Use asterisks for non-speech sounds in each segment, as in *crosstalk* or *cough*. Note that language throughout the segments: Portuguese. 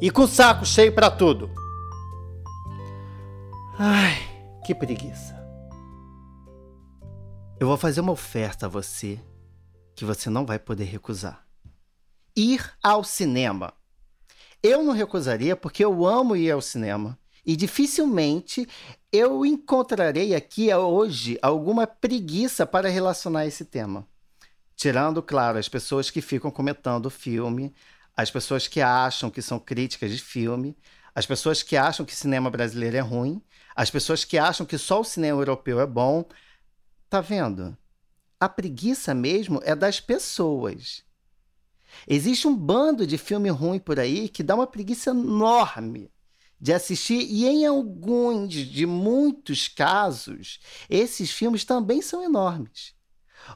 e com o saco cheio para tudo. Ai, que preguiça. Eu vou fazer uma oferta a você que você não vai poder recusar. Ir ao cinema. Eu não recusaria porque eu amo ir ao cinema e dificilmente eu encontrarei aqui hoje alguma preguiça para relacionar esse tema. Tirando, claro, as pessoas que ficam comentando o filme, as pessoas que acham que são críticas de filme, as pessoas que acham que cinema brasileiro é ruim, as pessoas que acham que só o cinema europeu é bom. Tá vendo? A preguiça mesmo é das pessoas. Existe um bando de filme ruim por aí que dá uma preguiça enorme de assistir, e em alguns de muitos casos, esses filmes também são enormes.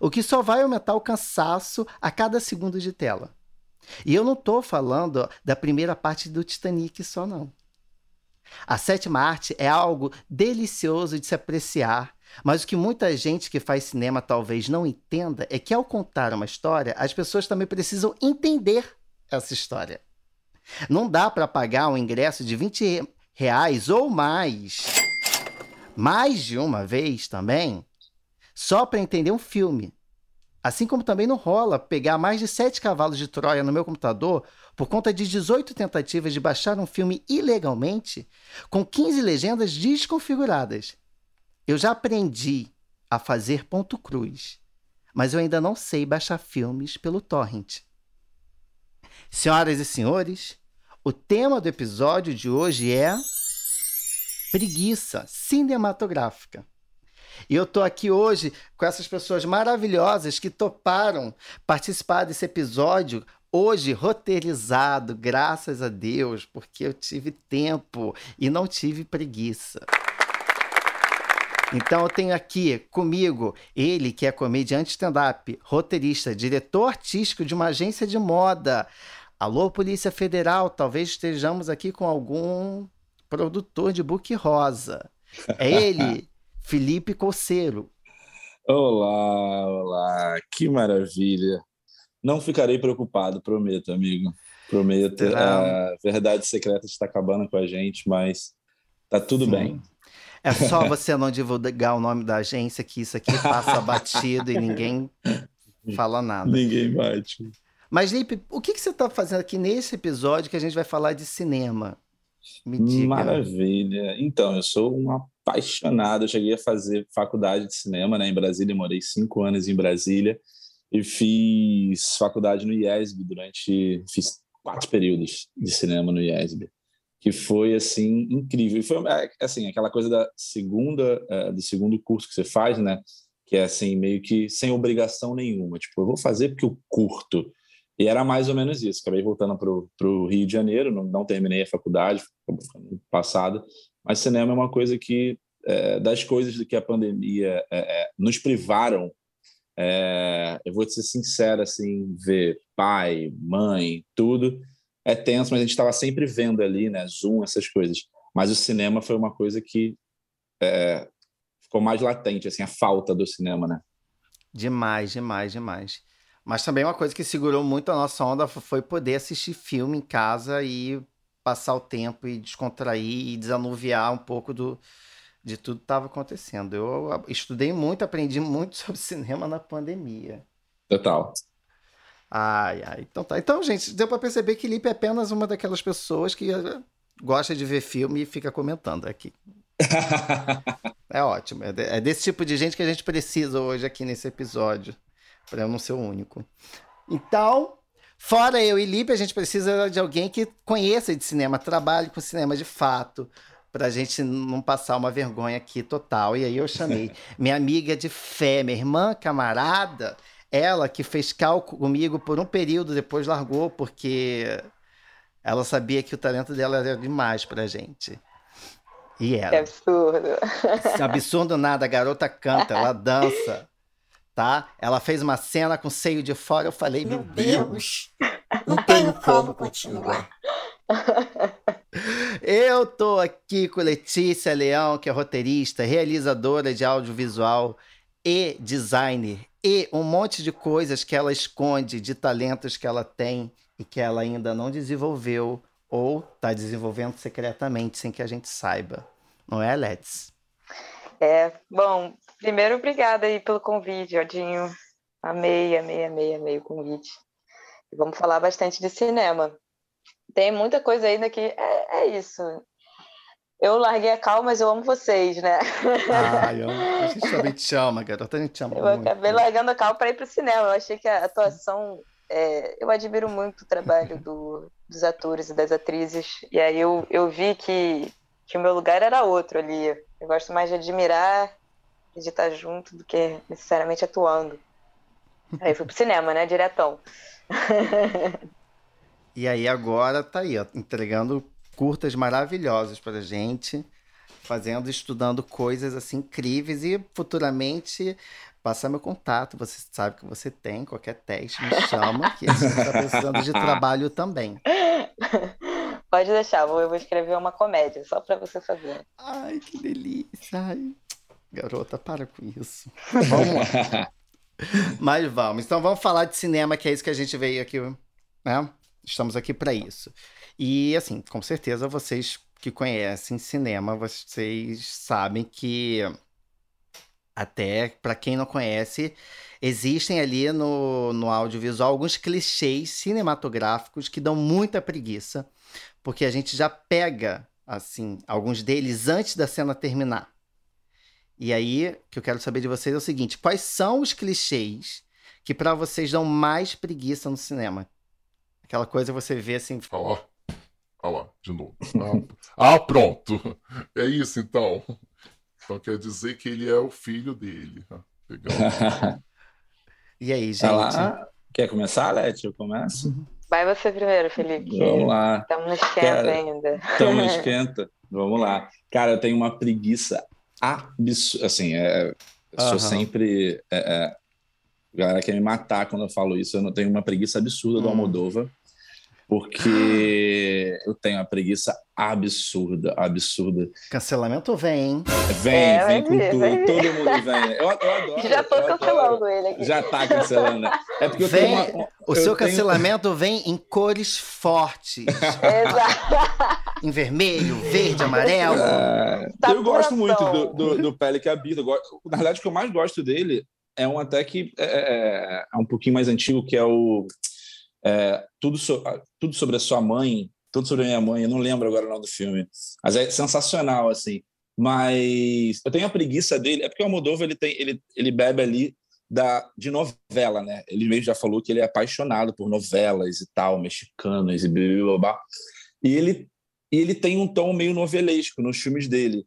O que só vai aumentar o cansaço a cada segundo de tela. E eu não estou falando da primeira parte do Titanic só, não. A sétima arte é algo delicioso de se apreciar, mas o que muita gente que faz cinema talvez não entenda é que ao contar uma história, as pessoas também precisam entender essa história. Não dá para pagar um ingresso de 20 reais ou mais, mais de uma vez também, só para entender um filme. Assim como também não rola pegar mais de 7 cavalos de Troia no meu computador por conta de 18 tentativas de baixar um filme ilegalmente com 15 legendas desconfiguradas. Eu já aprendi a fazer ponto cruz, mas eu ainda não sei baixar filmes pelo torrent. Senhoras e senhores, o tema do episódio de hoje é preguiça cinematográfica. E eu tô aqui hoje com essas pessoas maravilhosas que toparam participar desse episódio hoje roteirizado, graças a Deus, porque eu tive tempo e não tive preguiça. Então eu tenho aqui comigo ele que é comediante stand-up, roteirista, diretor artístico de uma agência de moda. Alô, Polícia Federal, talvez estejamos aqui com algum produtor de book rosa. É ele, *laughs* Felipe Coceiro. Olá, olá, que maravilha. Não ficarei preocupado, prometo, amigo. Prometo. A verdade secreta está acabando com a gente, mas tá tudo Sim. bem. É só *laughs* você não divulgar o nome da agência que isso aqui passa batido e ninguém fala nada. Ninguém bate. Mas, Lipe, o que, que você está fazendo aqui nesse episódio que a gente vai falar de cinema? Maravilha. Então, eu sou um apaixonado. Eu cheguei a fazer faculdade de cinema né, em Brasília, morei cinco anos em Brasília e fiz faculdade no IESB durante. Fiz quatro períodos de cinema no IESB, que foi assim incrível. E foi é, assim aquela coisa da segunda é, do segundo curso que você faz, né? Que é assim meio que sem obrigação nenhuma. Tipo, eu vou fazer porque eu curto. E era mais ou menos isso. Acabei voltando para o Rio de Janeiro, não, não terminei a faculdade, passado. Mas cinema é uma coisa que, é, das coisas que a pandemia é, é, nos privaram, é, eu vou ser sincero, assim, ver pai, mãe, tudo, é tenso, mas a gente estava sempre vendo ali, né, Zoom, essas coisas. Mas o cinema foi uma coisa que é, ficou mais latente, assim, a falta do cinema, né? Demais, demais, demais. Mas também uma coisa que segurou muito a nossa onda foi poder assistir filme em casa e passar o tempo e descontrair e desanuviar um pouco do, de tudo que estava acontecendo. Eu estudei muito, aprendi muito *laughs* sobre cinema na pandemia. Total. Ai, ai. Então tá. Então, gente, deu para perceber que Lipe é apenas uma daquelas pessoas que eh, gosta de ver filme e fica comentando aqui. *laughs* é ótimo. É desse tipo de gente que a gente precisa hoje aqui nesse episódio para eu não ser o único. Então, fora eu e Lipe, a gente precisa de alguém que conheça de cinema, trabalhe com cinema de fato, para a gente não passar uma vergonha aqui total. E aí eu chamei *laughs* minha amiga de fé, minha irmã camarada, ela que fez cálculo comigo por um período, depois largou porque Ela sabia que o talento dela era demais pra gente. E era. Que absurdo. Absurdo nada, a garota canta, ela dança, *laughs* tá? Ela fez uma cena com seio de fora, eu falei, meu Deus, não tenho *laughs* como continuar. Eu tô aqui com Letícia Leão, que é roteirista, realizadora de audiovisual e designer e um monte de coisas que ela esconde de talentos que ela tem e que ela ainda não desenvolveu ou está desenvolvendo secretamente sem que a gente saiba. Não é, Let's? É, bom, primeiro obrigada aí pelo convite, Odinho. Amei, amei, amei, amei o convite. Vamos falar bastante de cinema. Tem muita coisa ainda que é, é isso. Eu larguei a cal, mas eu amo vocês, né? Ah, eu, a gente *laughs* também te ama, garota. A gente te ama eu muito. acabei largando a cal para ir para o cinema. Eu achei que a atuação. É, eu admiro muito o trabalho do, dos atores e das atrizes. E aí eu, eu vi que, que o meu lugar era outro ali. Eu gosto mais de admirar e de estar junto do que necessariamente atuando. Aí fui pro cinema, né? Diretão. *laughs* e aí agora tá aí, ó, entregando curtas maravilhosas pra gente, fazendo, estudando coisas assim incríveis e futuramente passar meu contato, você sabe que você tem, qualquer teste me chama, que a gente está precisando de *laughs* trabalho também. Pode deixar, eu vou escrever uma comédia, só para você fazer. Ai, que delícia. Ai. Garota, para com isso. *laughs* Vamos lá. *laughs* Mas vamos. Então vamos falar de cinema, que é isso que a gente veio aqui, né? Estamos aqui para isso. E, assim, com certeza vocês que conhecem cinema, vocês sabem que, até para quem não conhece, existem ali no, no audiovisual alguns clichês cinematográficos que dão muita preguiça, porque a gente já pega, assim, alguns deles antes da cena terminar. E aí, o que eu quero saber de vocês é o seguinte: quais são os clichês que para vocês dão mais preguiça no cinema? Aquela coisa você vê assim. Ó, Olha lá, de novo. Ah, ah, pronto. É isso então. Então quer dizer que ele é o filho dele. Legal. *laughs* e aí, gente? Tá Quer começar, Leti? Eu começo? Vai você primeiro, Felipe. Vamos lá. Estamos no esquenta Cara, ainda. Estamos no *laughs* esquenta. Vamos lá. Cara, eu tenho uma preguiça absurda. Assim, é, eu sou sempre. É, é, a galera quer me matar quando eu falo isso. Eu não tenho uma preguiça absurda hum. do Almodova porque *laughs* eu tenho uma preguiça absurda, absurda. Cancelamento vem, hein? Vem, é, vem com tudo, todo mundo vem. Eu, eu *laughs* adoro. Já tô cancelando adoro. ele aqui. Já tá cancelando. É porque vem, eu tenho uma, o seu tenho... cancelamento vem em cores fortes. *laughs* Exato. Em vermelho, verde, amarelo. É, tá eu gosto muito do, do, do Pele que habita. Na verdade, o que eu mais gosto dele é um até que é, é, é um pouquinho mais antigo, que é o é, tudo, so, tudo sobre a sua mãe, tudo sobre a minha mãe, eu não lembro agora o nome do filme, mas é sensacional, assim. Mas eu tenho a preguiça dele, é porque o Almodóvar ele, tem, ele, ele bebe ali da, de novela, né? Ele mesmo já falou que ele é apaixonado por novelas e tal, mexicanas e blá, blá, blá. E ele, e ele tem um tom meio novelesco nos filmes dele.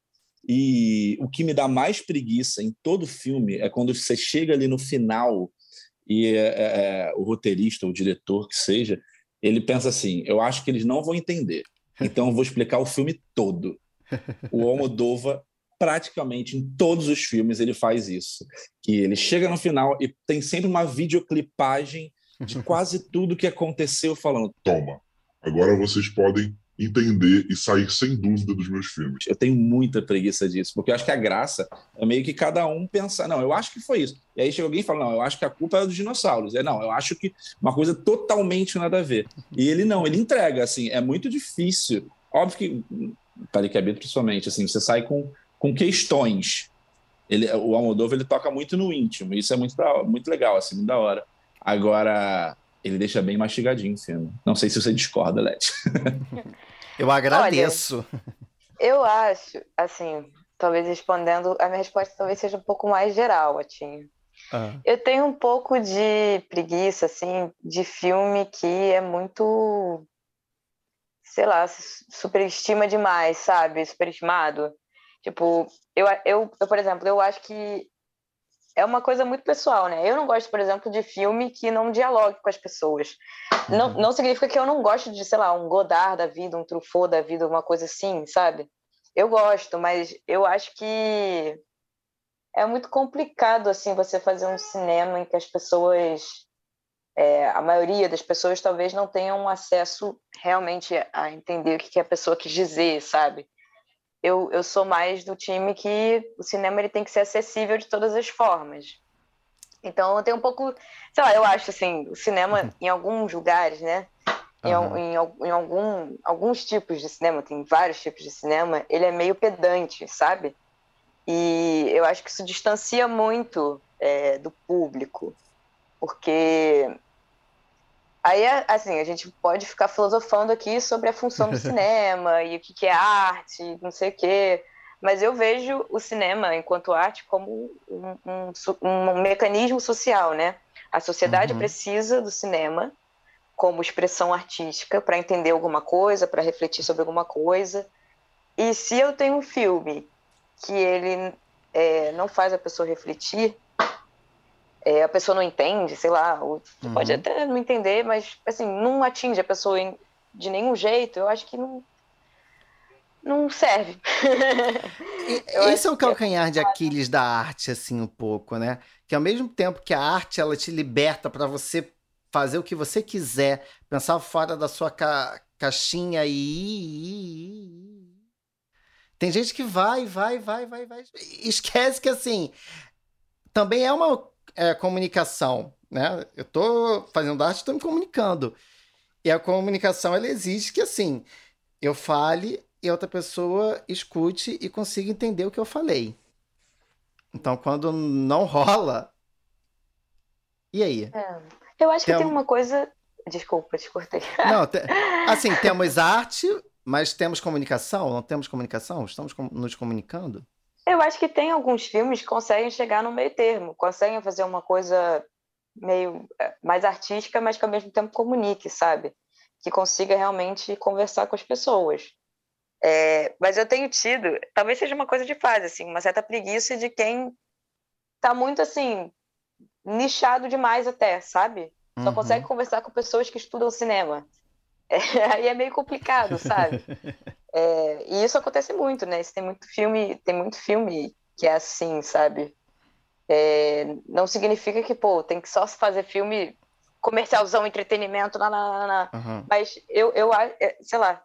E o que me dá mais preguiça em todo filme é quando você chega ali no final e é, é, é, o roteirista, o diretor que seja, ele pensa assim: eu acho que eles não vão entender, então eu vou explicar o filme todo. O Almodova praticamente em todos os filmes ele faz isso, que ele chega no final e tem sempre uma videoclipagem de quase tudo que aconteceu falando. Toma, agora vocês podem entender e sair sem dúvida dos meus filmes. Eu tenho muita preguiça disso, porque eu acho que a graça é meio que cada um pensar, não, eu acho que foi isso. E aí chega alguém e fala, não, eu acho que a culpa é dos dinossauros. É, não, eu acho que uma coisa totalmente nada a ver. E ele não, ele entrega, assim, é muito difícil. Óbvio que, para que habita principalmente, assim, você sai com, com questões. Ele, o Almodóvar, ele toca muito no íntimo, isso é muito, muito legal, assim, muito da hora. Agora, ele deixa bem mastigadinho o filme. Não sei se você discorda, Leti. *laughs* Eu agradeço. Olha, eu acho, assim, talvez respondendo, a minha resposta talvez seja um pouco mais geral, Atinho. Ah. Eu tenho um pouco de preguiça, assim, de filme que é muito, sei lá, superestima demais, sabe? Superestimado. Tipo, eu, eu, eu, por exemplo, eu acho que é uma coisa muito pessoal, né? Eu não gosto, por exemplo, de filme que não dialogue com as pessoas. Uhum. Não, não significa que eu não gosto de, sei lá, um Godard da vida, um Truffaut da vida, uma coisa assim, sabe? Eu gosto, mas eu acho que é muito complicado, assim, você fazer um cinema em que as pessoas... É, a maioria das pessoas talvez não tenham acesso realmente a entender o que a pessoa quis dizer, sabe? Eu, eu sou mais do time que o cinema ele tem que ser acessível de todas as formas. Então eu tenho um pouco, sei lá, eu acho assim, o cinema uhum. em alguns lugares, né? Em, uhum. em, em, algum, alguns tipos de cinema, tem vários tipos de cinema, ele é meio pedante, sabe? E eu acho que isso distancia muito é, do público, porque Aí, assim, a gente pode ficar filosofando aqui sobre a função do *laughs* cinema e o que, que é arte, não sei o quê, mas eu vejo o cinema enquanto arte como um, um, um mecanismo social, né? A sociedade uhum. precisa do cinema como expressão artística para entender alguma coisa, para refletir sobre alguma coisa. E se eu tenho um filme que ele é, não faz a pessoa refletir, é, a pessoa não entende, sei lá, ou uhum. pode até não entender, mas assim, não atinge a pessoa em, de nenhum jeito, eu acho que não, não serve. *laughs* esse é o calcanhar de Aquiles da arte, assim, um pouco, né? Que ao mesmo tempo que a arte ela te liberta para você fazer o que você quiser, pensar fora da sua ca caixinha e. Tem gente que vai, vai, vai, vai, vai. Esquece que assim. Também é uma é, comunicação, né? Eu estou fazendo arte, estou me comunicando. E a comunicação, ela exige que, assim, eu fale e outra pessoa escute e consiga entender o que eu falei. Então, quando não *laughs* rola. E aí? É. Eu acho tem... que tem uma coisa. Desculpa, te cortei. *laughs* Não, te... assim, *laughs* temos arte, mas temos comunicação? Não temos comunicação? Estamos nos comunicando? Eu acho que tem alguns filmes que conseguem chegar no meio termo, conseguem fazer uma coisa meio eh, mais artística, mas que ao mesmo tempo comunique, sabe? Que consiga realmente conversar com as pessoas. É, mas eu tenho tido, talvez seja uma coisa de fase, assim, uma certa preguiça de quem tá muito assim nichado demais até, sabe? Só uhum. consegue conversar com pessoas que estudam cinema. *laughs* É, aí é meio complicado, sabe? É, *laughs* e isso acontece muito, né? Tem muito filme, tem muito filme que é assim, sabe? É, não significa que, pô, tem que só fazer filme comercialzão, entretenimento, na, na, na. Uhum. mas eu, eu, é, sei lá,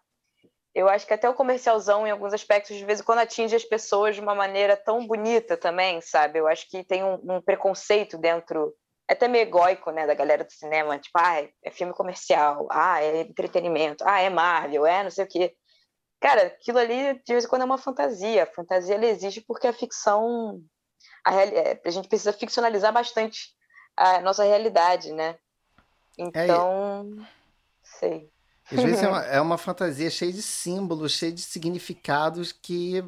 eu acho que até o comercialzão, em alguns aspectos, de vez em quando atinge as pessoas de uma maneira tão bonita também, sabe? Eu acho que tem um, um preconceito dentro, é até meio egóico, né, da galera do cinema, tipo, ah, é filme comercial, ah, é entretenimento, ah, é Marvel, é não sei o quê. Cara, aquilo ali de vez em quando é uma fantasia. A fantasia ela existe porque a ficção. A, real, é, a gente precisa ficcionalizar bastante a nossa realidade, né? Então. É, sei. Às vezes é uma, *laughs* é uma fantasia cheia de símbolos, cheia de significados que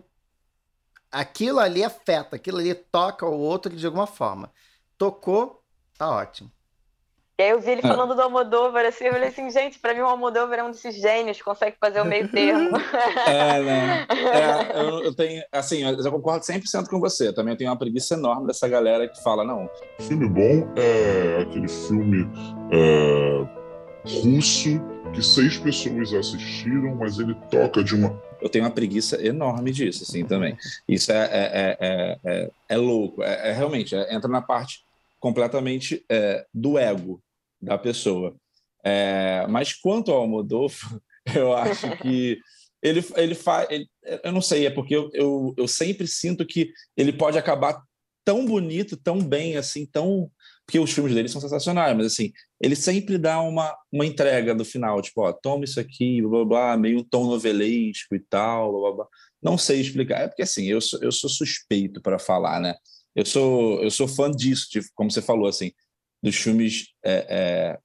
aquilo ali afeta, aquilo ali toca o outro de alguma forma. Tocou, tá ótimo. E aí eu vi ele é. falando do Almodóvar, assim, eu falei assim, gente, pra mim o Almodóvar é um desses gênios que consegue fazer o meio termo. *laughs* É, né? É, eu, eu, tenho, assim, eu concordo 100% com você. Eu também tenho uma preguiça enorme dessa galera que fala, não. Filme bom é aquele filme é, russo que seis pessoas assistiram, mas ele toca de uma eu tenho uma preguiça enorme disso, assim, também. Isso é, é, é, é, é louco. É, realmente, entra na parte completamente do ego, da pessoa. É, mas quanto ao Almodóvar, *laughs* eu acho que ele, ele faz. Eu não sei, é porque eu, eu, eu sempre sinto que ele pode acabar tão bonito, tão bem, assim, tão. Porque os filmes dele são sensacionais, mas assim, ele sempre dá uma, uma entrega no final, tipo, ó, toma isso aqui, blá blá blá, meio tom novelesco e tal, blá blá blá. Não sei explicar. É porque assim, eu sou, eu sou suspeito para falar, né? Eu sou, eu sou fã disso, de, como você falou, assim, dos filmes é, é,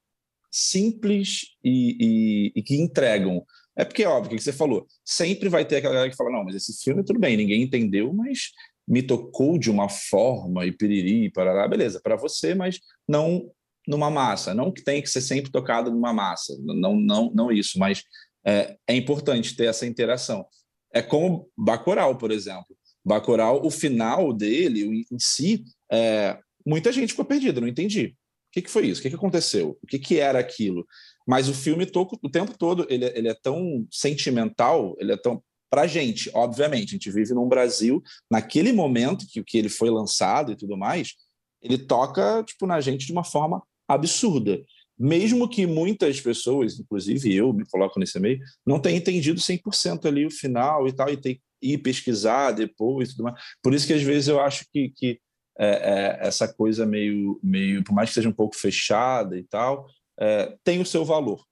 simples e, e, e, que entregam. É porque, óbvio, o que você falou, sempre vai ter aquela galera que fala, não, mas esse filme tudo bem, ninguém entendeu, mas me tocou de uma forma e piriri, parará, beleza, para você, mas não numa massa, não que tem que ser sempre tocado numa massa, não, não, não isso, mas é, é importante ter essa interação. É como Bacurau, por exemplo. Bacurau, o final dele, em si, é, muita gente ficou perdida, não entendi. Que, que foi isso? O que, que aconteceu? O que, que era aquilo? Mas o filme o tempo todo ele, ele é tão sentimental, ele é tão para gente, obviamente, a gente vive num Brasil naquele momento que que ele foi lançado e tudo mais, ele toca tipo na gente de uma forma absurda. Mesmo que muitas pessoas, inclusive eu me coloco nesse meio, não tenham entendido 100% ali o final e tal, e tem que ir pesquisar depois e tudo mais. Por isso que às vezes eu acho que, que é, é, essa coisa meio, meio, por mais que seja um pouco fechada e tal, é, tem o seu valor.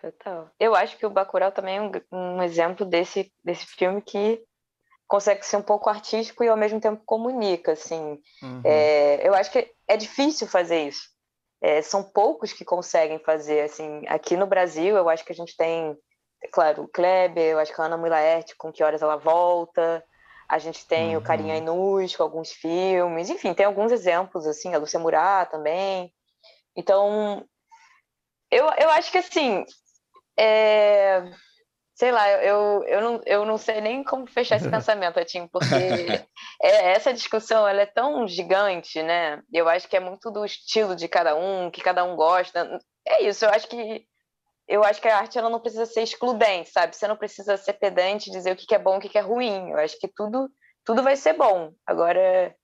Total. Eu acho que o Bacurau também é um, um, exemplo desse, desse filme que consegue ser um pouco artístico e ao mesmo tempo comunica, assim. Uhum. É, eu acho que é difícil fazer isso. É, são poucos que conseguem fazer, assim. Aqui no Brasil, eu acho que a gente tem, é claro, o Kleber, eu acho que a Ana Mulaert, com Que Horas Ela Volta, a gente tem uhum. o Carinha Inus com alguns filmes, enfim, tem alguns exemplos, assim, a Lúcia Murat também. Então, eu, eu acho que, assim, é... Sei lá, eu, eu, não, eu não sei nem como fechar esse *laughs* pensamento, Atim, porque é, essa discussão ela é tão gigante, né? Eu acho que é muito do estilo de cada um, que cada um gosta. É isso, eu acho que eu acho que a arte ela não precisa ser excludente, sabe? Você não precisa ser pedante e dizer o que é bom e o que é ruim. Eu acho que tudo, tudo vai ser bom. Agora,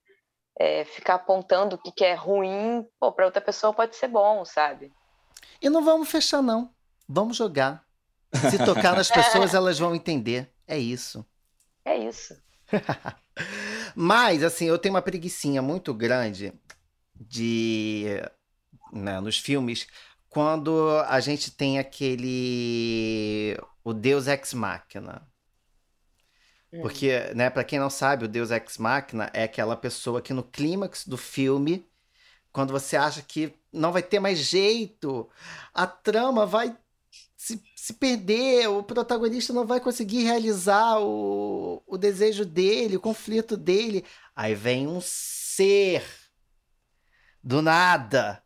é, ficar apontando o que é ruim, para outra pessoa pode ser bom, sabe? E não vamos fechar, não. Vamos jogar. Se tocar nas *laughs* pessoas, elas vão entender. É isso. É isso. *laughs* Mas, assim, eu tenho uma preguiçinha muito grande de. Né, nos filmes, quando a gente tem aquele. O Deus Ex Machina. Hum. Porque, né, para quem não sabe, o Deus Ex Machina é aquela pessoa que no clímax do filme, quando você acha que não vai ter mais jeito, a trama vai se, se perder, o protagonista não vai conseguir realizar o, o desejo dele, o conflito dele. Aí vem um ser do nada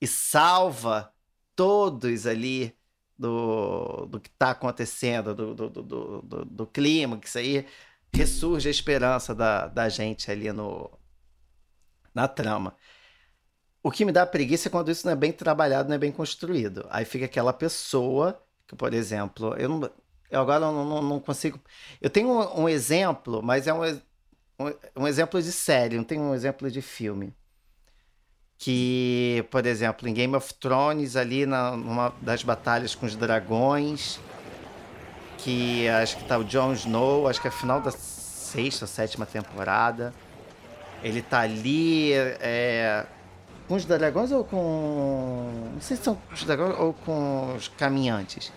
e salva todos ali do, do que está acontecendo, do, do, do, do, do clima, que isso aí ressurge a esperança da, da gente ali no, na trama. O que me dá preguiça é quando isso não é bem trabalhado, não é bem construído. Aí fica aquela pessoa que, por exemplo, eu, não, eu agora não, não, não consigo. Eu tenho um, um exemplo, mas é um, um, um, exemplo de série, não tenho um exemplo de filme. Que, por exemplo, em Game of Thrones, ali na, numa das batalhas com os dragões, que acho que tá o Jon Snow, acho que é final da sexta ou sétima temporada. Ele tá ali. É, com os dragões ou com. Não sei se são os dragões ou com os caminhantes.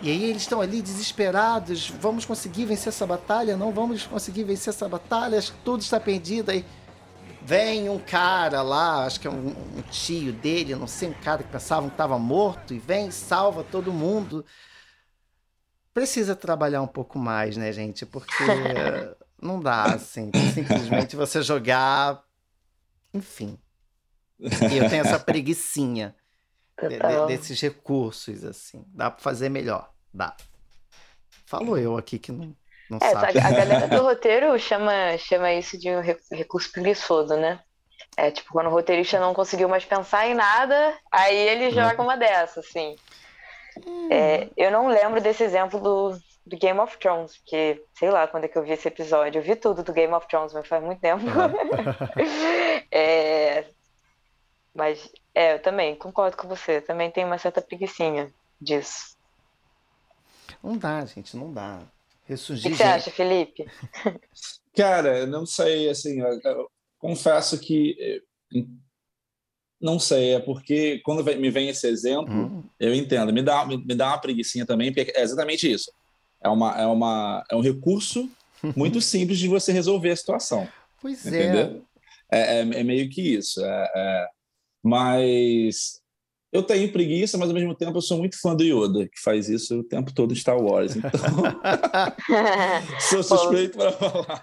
E aí eles estão ali desesperados. Vamos conseguir vencer essa batalha? Não vamos conseguir vencer essa batalha? Acho que tudo está perdido. Aí vem um cara lá, acho que é um, um tio dele, não sei, um cara que pensavam que estava morto, e vem, salva todo mundo. Precisa trabalhar um pouco mais, né, gente? Porque *laughs* não dá, assim, simplesmente você jogar. Enfim. E eu tenho essa preguiçinha de, de, desses recursos, assim. Dá para fazer melhor. Dá. Falo eu aqui que não, não é, sabe. A galera do *laughs* roteiro chama, chama isso de um recurso preguiçoso, né? É tipo, quando o roteirista não conseguiu mais pensar em nada, aí ele joga uma dessa, assim. Hum. É, eu não lembro desse exemplo do, do Game of Thrones, porque sei lá quando é que eu vi esse episódio. Eu vi tudo do Game of Thrones, mas faz muito tempo. Uhum. *laughs* é, mas é, eu também concordo com você. Também tenho uma certa preguiçinha disso. Não dá, gente, não dá. Ressurgir. O que você acha, Felipe? Cara, não sei, assim, eu, eu confesso que eh, não sei, é porque quando me vem esse exemplo, hum. eu entendo, me dá, me, me, dá uma preguiçinha também, porque é exatamente isso. É, uma, é, uma, é um recurso muito *laughs* simples de você resolver a situação. Pois é. entendeu? é. É, é, meio que isso. É, é mas eu tenho preguiça, mas ao mesmo tempo eu sou muito fã do Yoda, que faz isso o tempo todo em Star Wars. Então, *laughs* sou suspeito para falar.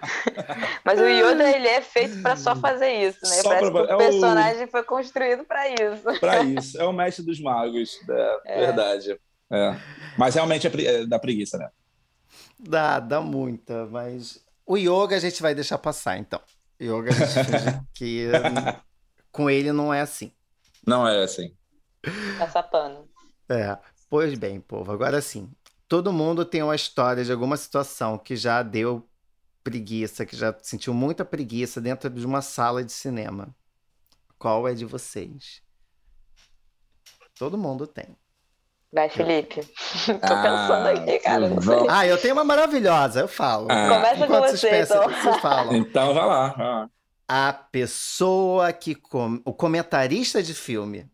Mas o Yoda ele é feito para só fazer isso, né? Só Parece pra... que o é personagem o... foi construído para isso. Para isso, é o mestre dos magos, né? é. verdade. É. Mas realmente é, pre... é dá preguiça, né? Dá, dá muita, mas o yoga a gente vai deixar passar, então. Yoga a gente *laughs* que com ele não é assim. Não é assim. Passa pano. É. Pois bem, povo, agora sim. Todo mundo tem uma história de alguma situação que já deu preguiça, que já sentiu muita preguiça dentro de uma sala de cinema. Qual é de vocês? Todo mundo tem. Vai, Felipe. *laughs* Tô pensando aqui, cara. Não sei. Ah, eu tenho uma maravilhosa, eu falo. Ah. Começa com Enquanto você, vocês então. vocês falam. Então vai lá. lá. A pessoa que. Com... O comentarista de filme.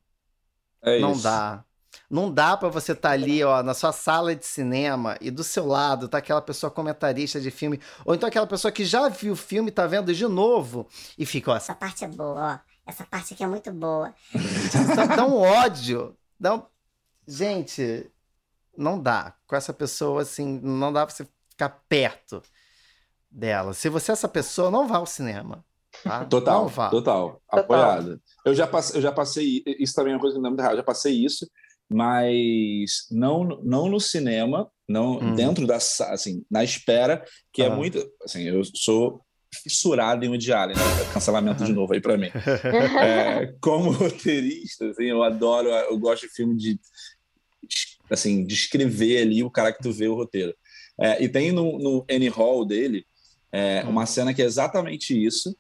É não isso. dá. Não dá pra você estar ali, ó, na sua sala de cinema e do seu lado tá aquela pessoa comentarista de filme, ou então aquela pessoa que já viu o filme, tá vendo de novo e fica, ó, Essa parte é boa, ó. Essa parte aqui é muito boa. *laughs* dá, dá um ódio. Dá um... Gente, não dá. Com essa pessoa, assim, não dá pra você ficar perto dela. Se você é essa pessoa, não vá ao cinema. Tá? Total, total, Total. apoiado. Eu já passei, eu já passei, isso também é uma coisa que me lembro errado, eu já passei isso, mas não, não no cinema, não Hum. dentro da, assim, na espera, que é muito, assim, eu sou fissurado em Allen, né? cancelamento de novo aí pra mim. *laughs* É, como roteirista, assim, eu adoro, eu gosto de filme de assim, de escrever ali o cara que tu vê o roteiro. É, e tem no, no Annie Hall dele é, uma cena que é exatamente isso,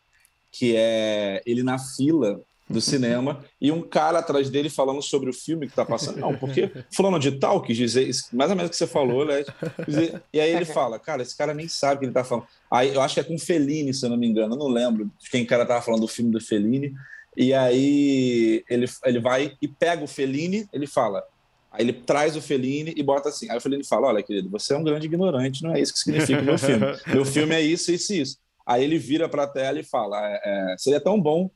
que é ele na fila do cinema e um cara atrás dele falando sobre o filme que tá passando. Não, porque fulano de tal quis dizer mais ou menos o que você falou, né? E aí ele fala, cara, esse cara nem sabe o que ele tá falando. Aí eu acho que é com Fellini, se eu não me engano, eu não lembro de quem cara tava falando do filme do Fellini. E aí ele, ele vai e pega o Fellini, ele fala. Aí ele traz o Fellini e bota assim. Aí o Fellini fala: Olha, querido, você é um grande ignorante, não é isso que significa o meu filme. Meu filme é isso, isso e isso. Aí ele vira pra tela e fala: é, é, Seria tão bom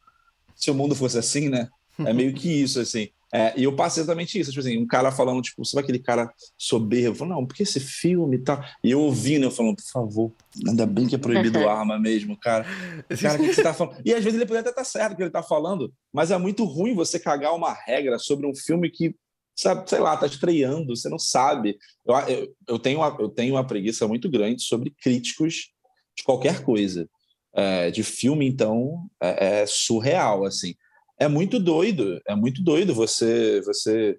se o mundo fosse assim, né? É meio que isso, assim. É, e eu passei exatamente isso. Tipo assim, um cara falando, tipo, sabe aquele cara soberbo? Não, porque esse filme e tal. E eu ouvindo, eu falando, por favor, ainda bem que é proibido arma mesmo, cara. Cara, o que, você tá falando? E às vezes ele poderia até estar certo o que ele tá falando, mas é muito ruim você cagar uma regra sobre um filme que, sabe, sei lá, tá estreando, você não sabe. Eu, eu, eu, tenho, uma, eu tenho uma preguiça muito grande sobre críticos de qualquer coisa. É, de filme, então, é, é surreal, assim. É muito doido, é muito doido você, você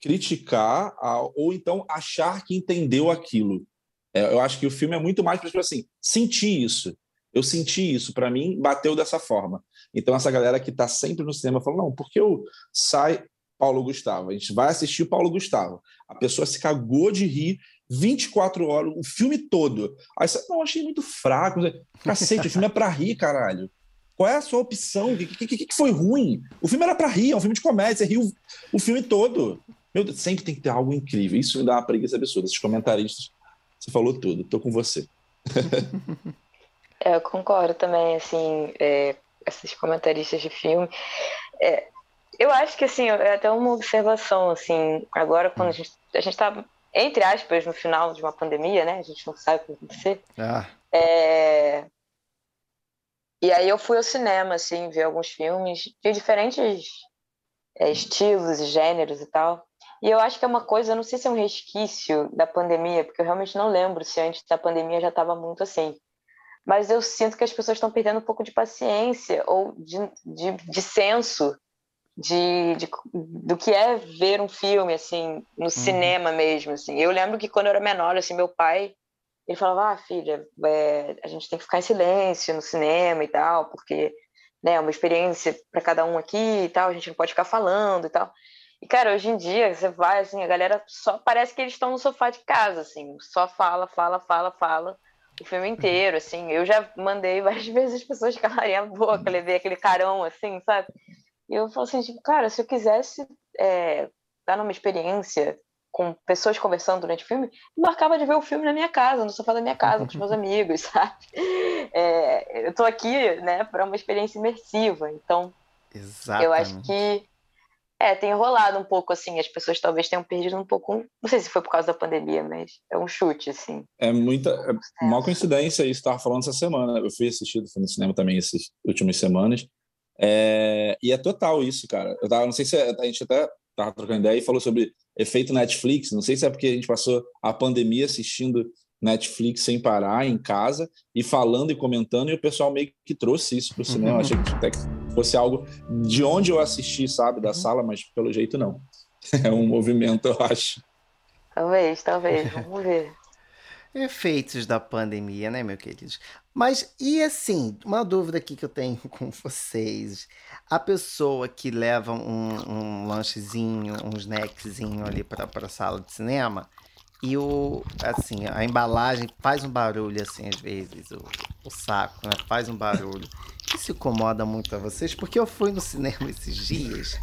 criticar a, ou então achar que entendeu aquilo. É, eu acho que o filme é muito mais para tipo assim, sentir isso. Eu senti isso, para mim bateu dessa forma. Então essa galera que está sempre no cinema falou não, porque eu sai Paulo Gustavo, a gente vai assistir o Paulo Gustavo. A pessoa se cagou de rir 24 horas, o filme todo. Aí você, não, achei muito fraco. Cacete, o filme é para rir, caralho. Qual é a sua opção? O que, que, que, foi ruim? O filme era para rir, é um filme de comédia, você riu o filme todo. Meu Deus, sempre tem que ter algo incrível. Isso me dá uma preguiça absurda. Esses comentaristas, você falou tudo, tô com você. É, eu concordo também, assim, é, esses comentaristas de filme. É, eu acho que, assim, é até uma observação, assim, agora quando a gente, a gente tá, entre aspas, no final de uma pandemia, né? A gente não sabe o que vai acontecer. Ah, É, E aí eu fui ao cinema, assim, ver alguns filmes de diferentes é, estilos e gêneros e tal. E eu acho que é uma coisa, não sei se é um resquício da pandemia, porque eu realmente não lembro se antes da pandemia já estava muito assim. Mas eu sinto que as pessoas estão perdendo um pouco de paciência ou de, de, de senso de, de, do que é ver um filme, assim, no cinema mesmo, assim. Eu lembro que quando eu era menor, assim, meu pai, ele falava, ah, filha, é, a gente tem que ficar em silêncio no cinema e tal, porque né, é uma experiência para cada um aqui e tal, a gente não pode ficar falando e tal. E, cara, hoje em dia, você vai, assim, a galera só parece que eles estão no sofá de casa, assim, só fala, fala, fala, fala, o filme inteiro, assim. Eu já mandei *laughs* várias vezes as pessoas calarem a boca, levei aquele carão, assim, sabe? E eu falo assim, tipo, cara, se eu quisesse é, dar numa experiência com pessoas conversando durante o filme, eu marcava de ver o filme na minha casa, no sofá da minha casa, com os meus *laughs* amigos, sabe? É, eu tô aqui, né, para uma experiência imersiva, então exatamente. eu acho que é, tem rolado um pouco assim, as pessoas talvez tenham perdido um pouco, não sei se foi por causa da pandemia, mas é um chute, assim. É muita. É uma coincidência isso, estava falando essa semana. Eu fui assistir fui no cinema também essas últimas semanas. É, e é total isso, cara. Eu tava, não sei se a gente até tava trocando ideia e falou sobre efeito Netflix. Não sei se é porque a gente passou a pandemia assistindo Netflix sem parar em casa e falando e comentando, e o pessoal meio que trouxe isso para o cinema. Eu achei que até que fosse algo de onde eu assisti, sabe, da uhum. sala, mas pelo jeito não. *laughs* É um movimento, eu acho. Talvez, talvez, vamos ver. Efeitos da pandemia, né, meu queridos? Mas, e assim, uma dúvida aqui que eu tenho *laughs* com vocês. A pessoa que leva um, um lanchezinho, um snackzinho ali para a sala de cinema, e o, assim, a embalagem faz um barulho, assim, às vezes, o, o saco, né? Faz um barulho. Isso incomoda muito a vocês, porque eu fui no cinema esses dias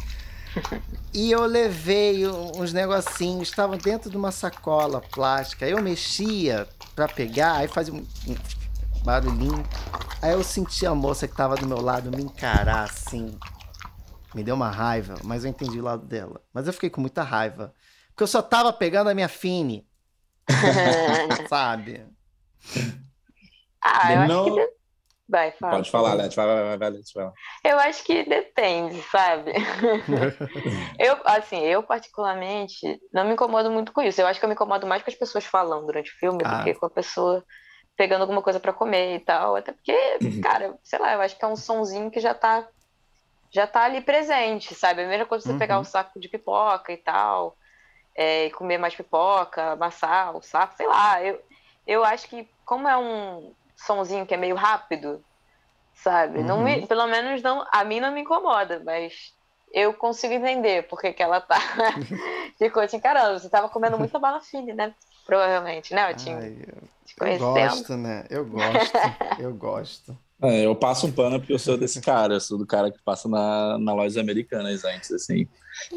*laughs* e eu levei uns negocinhos, estavam dentro de uma sacola plástica. Eu mexia para pegar, aí fazia um, barulhinho. Aí eu senti a moça que tava do meu lado me encarar assim. Me deu uma raiva, mas eu entendi o lado dela. Mas eu fiquei com muita raiva. Porque eu só tava pegando a minha Fini. *laughs* Sabe? Ah, eu não... acho que Vai, fala. Pode falar, Leti. Vai, vai, vai, vai, Leti, vai. Eu acho que depende, sabe? *laughs* eu, assim, eu particularmente não me incomodo muito com isso. Eu acho que eu me incomodo mais com as pessoas falando durante o filme ah. do que com a pessoa pegando alguma coisa para comer e tal. Até porque, uhum. cara, sei lá, eu acho que é um sonzinho que já tá, já tá ali presente, sabe? A mesma coisa você uhum. pegar um saco de pipoca e tal, é, e comer mais pipoca, amassar o saco, sei lá. Eu, eu acho que, como é um sonzinho que é meio rápido, sabe? Uhum. Não me, uhum. pelo menos não, a mim não me incomoda, mas eu consigo entender porque que ela tá *laughs* ficou te encarando. Você tava comendo muita bala fina, né? Provavelmente, né, Otinho? Ai, eu, eu gosto, né? Eu gosto, eu gosto. É, eu passo um pano porque eu sou desse cara, eu sou do cara que passa na, na lojas americanas antes, assim.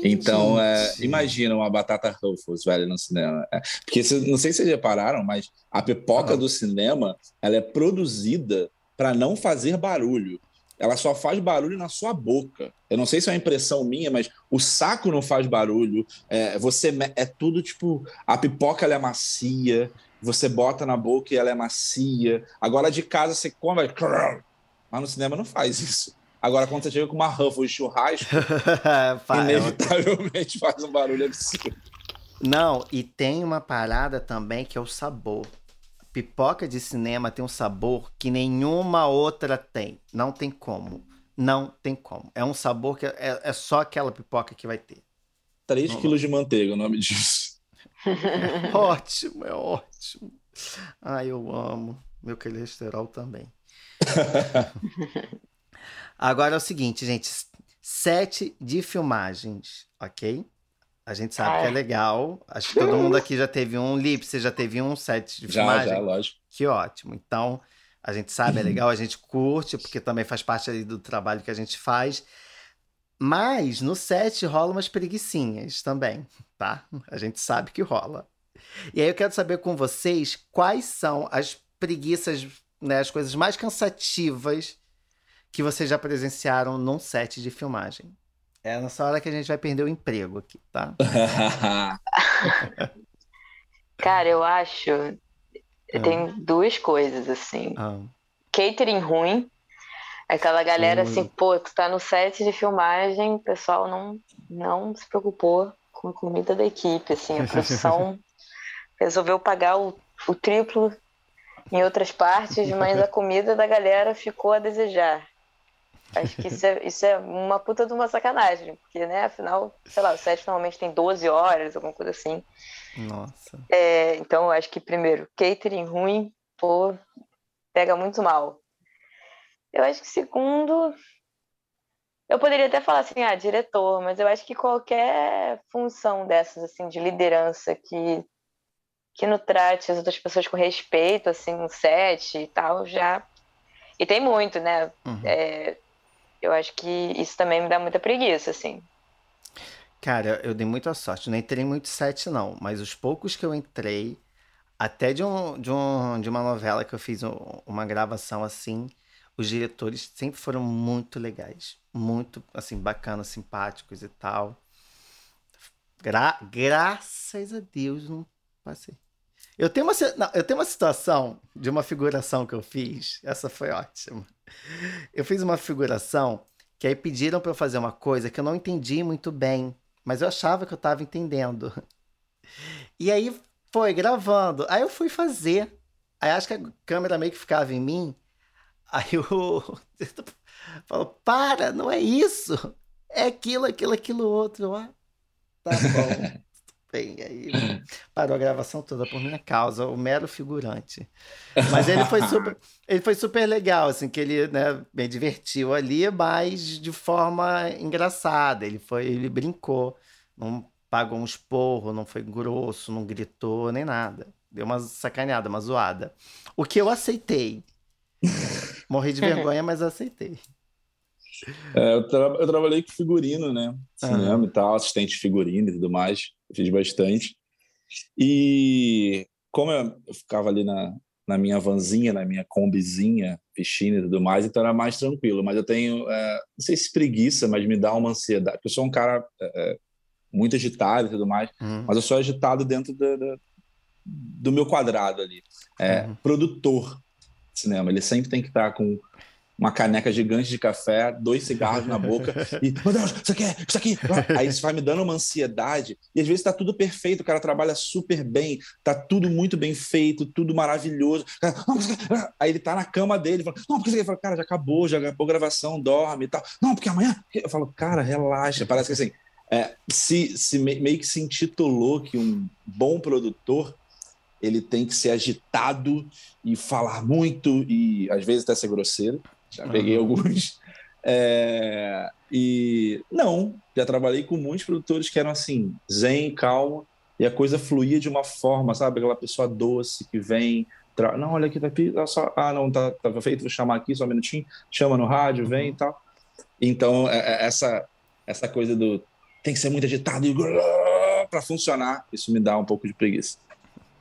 Então, é, imagina uma batata Ruffles, velho, no cinema. É, porque não sei se vocês repararam, mas a pipoca ah. do cinema, ela é produzida para não fazer barulho. Ela só faz barulho na sua boca. Eu não sei se é uma impressão minha, mas o saco não faz barulho. É, você é tudo tipo a pipoca é macia, você bota na boca e ela é macia. Agora de casa você come, mas no cinema não faz isso. Agora, quando você chega com uma Ruffles de churrasco, *laughs* inevitavelmente faz um barulho absurdo. Não, e tem uma parada também que é o sabor. Pipoca de cinema tem um sabor que nenhuma outra tem. Não tem como. Não tem como. É um sabor que é, é só aquela pipoca que vai ter. 3 quilos de manteiga, o nome disso. É *laughs* ótimo, é ótimo. Ai, eu amo. Meu colesterol também. *laughs* Agora é o seguinte, gente. Sete de filmagens, ok? A gente sabe que é legal. Acho que todo mundo aqui já teve um. Lip, você já teve um set de filmagem? Já, já, lógico. Que ótimo. Então, a gente sabe, é legal, a gente curte, porque também faz parte ali do trabalho que a gente faz. Mas no set rola umas preguiçinhas também, tá? A gente sabe que rola. E aí eu quero saber com vocês quais são as preguiças, né, as coisas mais cansativas que vocês já presenciaram num set de filmagem. É nessa hora que a gente vai perder o emprego aqui, tá? *laughs* Cara, eu acho. Ah. Tem duas coisas, assim. Ah. Catering ruim. Aquela galera assim, pô, tu tá no set de filmagem, o pessoal não, não se preocupou com a comida da equipe, assim, a produção *laughs* resolveu pagar o, o triplo em outras partes, mas a comida da galera ficou a desejar. Acho que isso é, isso é uma puta de uma sacanagem, porque, né, afinal, sei lá, o set normalmente tem 12 horas, alguma coisa assim. Nossa. É, então, eu acho que, primeiro, catering ruim, pô, pega muito mal. Eu acho que, segundo, eu poderia até falar assim, ah, diretor, mas eu acho que qualquer função dessas, assim, de liderança que, que não trate as outras pessoas com respeito, assim, no set e tal, já. E tem muito, né? Uhum. É, eu acho que isso também me dá muita preguiça, assim. Cara, eu dei muita sorte. Não entrei muito set, não. Mas os poucos que eu entrei, até de, um, de, um, de uma novela que eu fiz um, uma gravação assim, os diretores sempre foram muito legais. Muito, assim, bacanas, simpáticos e tal. Gra graças a Deus não passei. Eu tenho, uma, não, eu tenho uma situação de uma figuração que eu fiz. Essa foi ótima. Eu fiz uma figuração que aí pediram para eu fazer uma coisa que eu não entendi muito bem, mas eu achava que eu estava entendendo. E aí Foi, gravando. Aí eu fui fazer. Aí acho que a câmera meio que ficava em mim. Aí eu falo, para, não é isso. É aquilo, aquilo, aquilo outro. Ah, tá bom. *laughs* Bem, aí parou a gravação toda por minha causa, o mero figurante. Mas ele foi *laughs* super, ele foi super legal, assim, que ele né, me divertiu ali, mas de forma engraçada. Ele foi, ele brincou, não pagou um esporro, não foi grosso, não gritou, nem nada. Deu uma sacaneada, uma zoada. O que eu aceitei. *laughs* Morri de vergonha, mas aceitei. É, eu, tra eu, trabalhei com figurino, né? Cinema e tal, assistente de figurino e tudo mais. Fiz bastante. E como eu, eu ficava ali na, na minha vanzinha, na minha combizinha, piscina e tudo mais, então era mais tranquilo. Mas eu tenho, é, não sei se preguiça, mas me dá uma ansiedade. Porque eu sou um cara é, é muito agitado e tudo mais, uhum. mas eu sou agitado dentro do, do, do meu quadrado ali. É, uhum. Produtor cinema, ele sempre tem que estar com uma caneca gigante de café, dois cigarros na boca *laughs* e, meu Deus, isso aqui, isso aqui. *laughs* Aí isso vai me dando uma ansiedade e às vezes está tudo perfeito, o cara trabalha super bem, tá tudo muito bem feito, tudo maravilhoso. Aí ele tá na cama dele, fala, não, porque você fala, cara, já acabou, já acabou a gravação, dorme e tal. Não, porque amanhã. Eu falo, cara, relaxa. Parece que assim, é, se, se meio que se intitulou que um bom produtor ele tem que ser agitado e falar muito e às vezes até ser grosseiro. Já peguei uhum. alguns. *laughs* É, e não, já trabalhei com muitos produtores que eram assim, zen, calmo, e a coisa fluía de uma forma, sabe? Aquela pessoa doce que vem, tra... não, olha aqui, tá aqui, só, ah, não, tá, tá feito, vou chamar aqui só um minutinho, chama no rádio, vem uhum. e tal. Então, é, é, essa, essa coisa do tem que ser muito agitado e para funcionar, isso me dá um pouco de preguiça.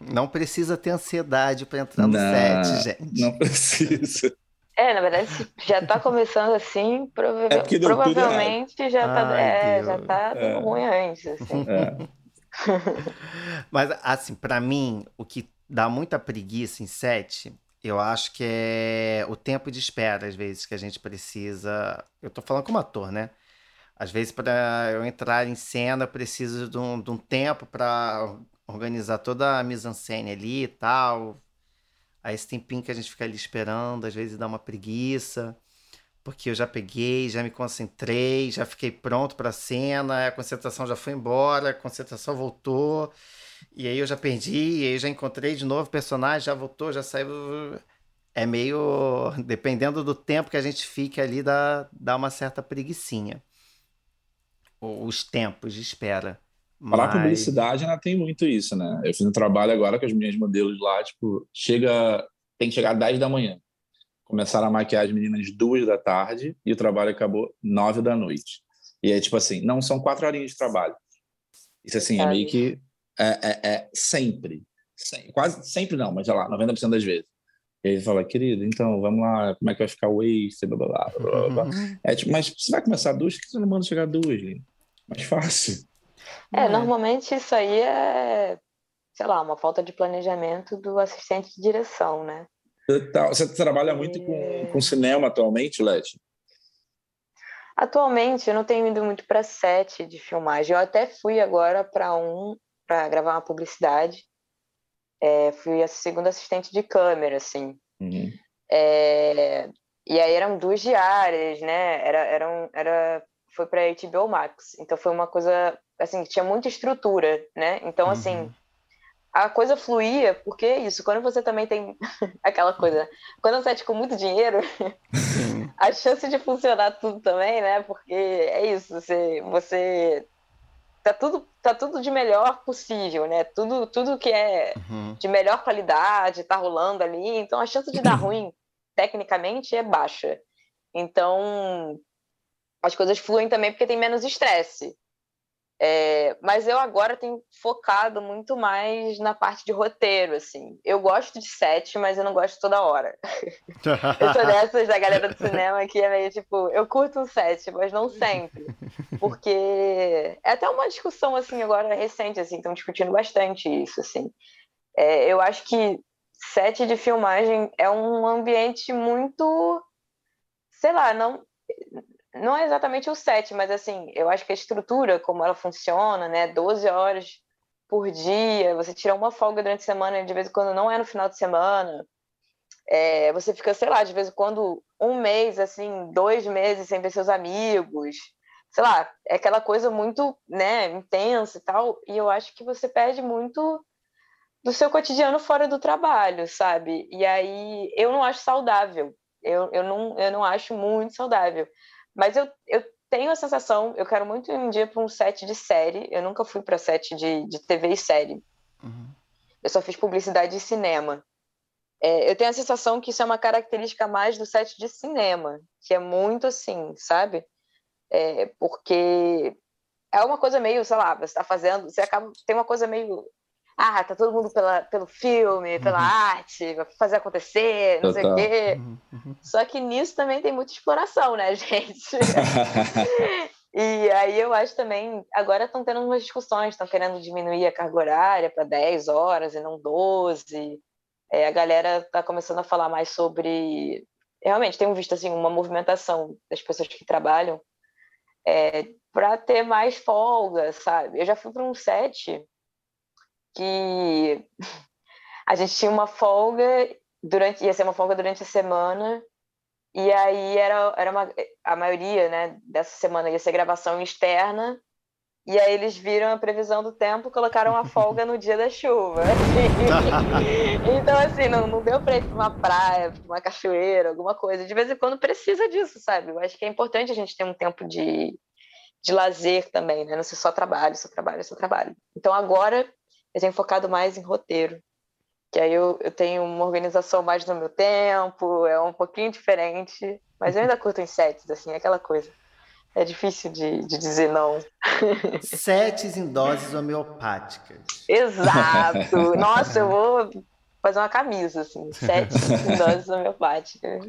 Não precisa ter ansiedade para entrar no não, set, gente. Não precisa. *laughs* É, na verdade, se já está começando assim, prova é provavelmente já está é, já tá é. ruim antes. Assim. É. *laughs* Mas, assim, para mim, o que dá muita preguiça em set, eu acho que é o tempo de espera, às vezes, que a gente precisa. Eu estou falando como ator, né? Às vezes, para eu entrar em cena, eu preciso de um, de um tempo para organizar toda a mise-en-scène ali e tal. Aí esse tempinho que a gente fica ali esperando, às vezes dá uma preguiça, porque eu já peguei, já me concentrei, já fiquei pronto para a cena, a concentração já foi embora, a concentração voltou, e aí eu já perdi, e aí já encontrei de novo o personagem, já voltou, já saiu. É meio. Dependendo do tempo que a gente fica ali, dá, dá uma certa preguiçinha os tempos de espera. Mas... Para publicidade, ela tem muito isso, né? Eu fiz um trabalho agora com as minhas modelos lá, tipo, chega, tem que chegar às 10 da manhã. Começaram a maquiar as meninas duas da tarde e o trabalho acabou 9 da noite. E é tipo assim, não são quatro horinhas de trabalho. Isso assim, é meio que é, é, é sempre, sempre, quase sempre não, mas já lá, 90% das vezes. E ele fala, querido, então vamos lá, como é que vai ficar o waste, blá blá blá, blá, blá. Uhum. É, tipo, mas você vai começar duas, por que você não manda chegar duas, Lino? Mais fácil. É, é, normalmente isso aí é, sei lá, uma falta de planejamento do assistente de direção, né? Você trabalha muito e... com, com cinema atualmente, Leti? Atualmente eu não tenho ido muito para set de filmagem. Eu até fui agora para um para gravar uma publicidade. É, fui a segunda assistente de câmera, assim. Uhum. É, e aí eram duas diárias, né? Era, eram, era foi para HBO Max. Então foi uma coisa assim, tinha muita estrutura, né? Então assim, uhum. a coisa fluía, porque é isso, quando você também tem *laughs* aquela coisa, quando você é com muito dinheiro, *laughs* a chance de funcionar tudo também, né? Porque é isso, você você tá tudo tá tudo de melhor possível, né? Tudo tudo que é uhum. de melhor qualidade tá rolando ali, então a chance de dar *laughs* ruim tecnicamente é baixa. Então, as coisas fluem também porque tem menos estresse. É, mas eu agora tenho focado muito mais na parte de roteiro, assim. Eu gosto de set, mas eu não gosto toda hora. *laughs* eu sou *laughs* dessas da galera do cinema que é meio tipo, eu curto um set, mas não sempre. Porque é até uma discussão, assim, agora recente, assim, estão discutindo bastante isso, assim. É, eu acho que set de filmagem é um ambiente muito, sei lá, não não é exatamente o set, mas assim, eu acho que a estrutura, como ela funciona, né? 12 horas por dia, você tira uma folga durante a semana, de vez em quando não é no final de semana. É, você fica, sei lá, de vez em quando um mês, assim, dois meses sem ver seus amigos. Sei lá, é aquela coisa muito, né, intensa e tal. E eu acho que você perde muito do seu cotidiano fora do trabalho, sabe? E aí eu não acho saudável. Eu, eu, não, eu não acho muito saudável. Mas eu, eu tenho a sensação, eu quero muito ir um dia para um set de série. Eu nunca fui para set de, de TV e série. Uhum. Eu só fiz publicidade e cinema. É, eu tenho a sensação que isso é uma característica mais do set de cinema, que é muito assim, sabe? É, porque é uma coisa meio, sei lá, você está fazendo, você acaba, tem uma coisa meio ah, tá todo mundo pela, pelo filme, pela uhum. arte, vai fazer acontecer, não Total. sei o quê. Uhum, uhum. Só que nisso também tem muita exploração, né, *laughs* gente? *laughs* e aí eu acho também, agora estão tendo umas discussões, estão querendo diminuir a carga horária para 10 horas e não 12. É, a galera está começando a falar mais sobre. Realmente, tenho visto assim, uma movimentação das pessoas que trabalham é, para ter mais folga, sabe? Eu já fui para um set que a gente tinha uma folga durante ia ser uma folga durante a semana e aí era era uma, a maioria né dessa semana ia ser gravação externa e aí eles viram a previsão do tempo colocaram a folga no dia da chuva *laughs* então assim não, não deu para ir para uma praia uma cachoeira alguma coisa de vez em quando precisa disso sabe eu acho que é importante a gente ter um tempo de de lazer também, né? Não ser só trabalho, só trabalho, só trabalho. Então agora eu tenho focado mais em roteiro. Que aí eu, eu tenho uma organização mais no meu tempo, é um pouquinho diferente, mas eu ainda curto em sets, assim, é aquela coisa. É difícil de, de dizer não. *laughs* Sets em doses homeopáticas. Exato! *laughs* Nossa, eu vou fazer uma camisa, assim, sets em *laughs* doses homeopáticas.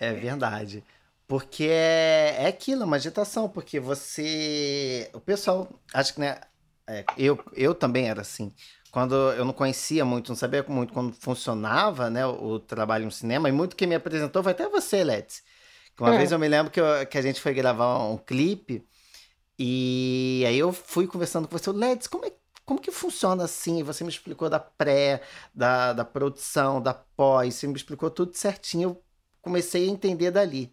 É verdade. Porque é, é aquilo, é uma agitação, porque você. O pessoal, acho que né, é, eu, eu também era assim. Quando eu não conhecia muito, não sabia muito como funcionava né, o, o trabalho no cinema, e muito que me apresentou foi até você, Let's. Uma é. vez eu me lembro que, eu, que a gente foi gravar um clipe, e aí eu fui conversando com você, Let's, como é como que funciona assim? Você me explicou da pré, da, da produção, da pós, você me explicou tudo certinho. Eu comecei a entender dali.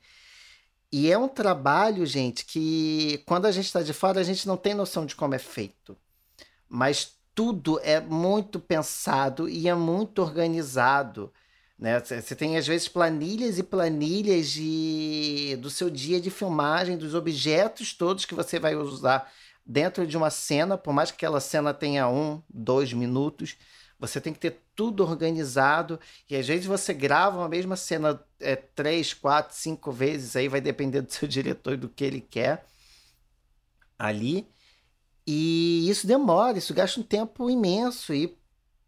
E é um trabalho, gente, que quando a gente está de fora, a gente não tem noção de como é feito. Mas tudo é muito pensado e é muito organizado. Né? Você tem, às vezes, planilhas e planilhas de, do seu dia de filmagem, dos objetos todos que você vai usar dentro de uma cena, por mais que aquela cena tenha um, dois minutos. Você tem que ter tudo organizado. E às vezes você grava uma mesma cena é, três, quatro, cinco vezes. Aí vai depender do seu *laughs* diretor e do que ele quer ali. E isso demora, isso gasta um tempo imenso. E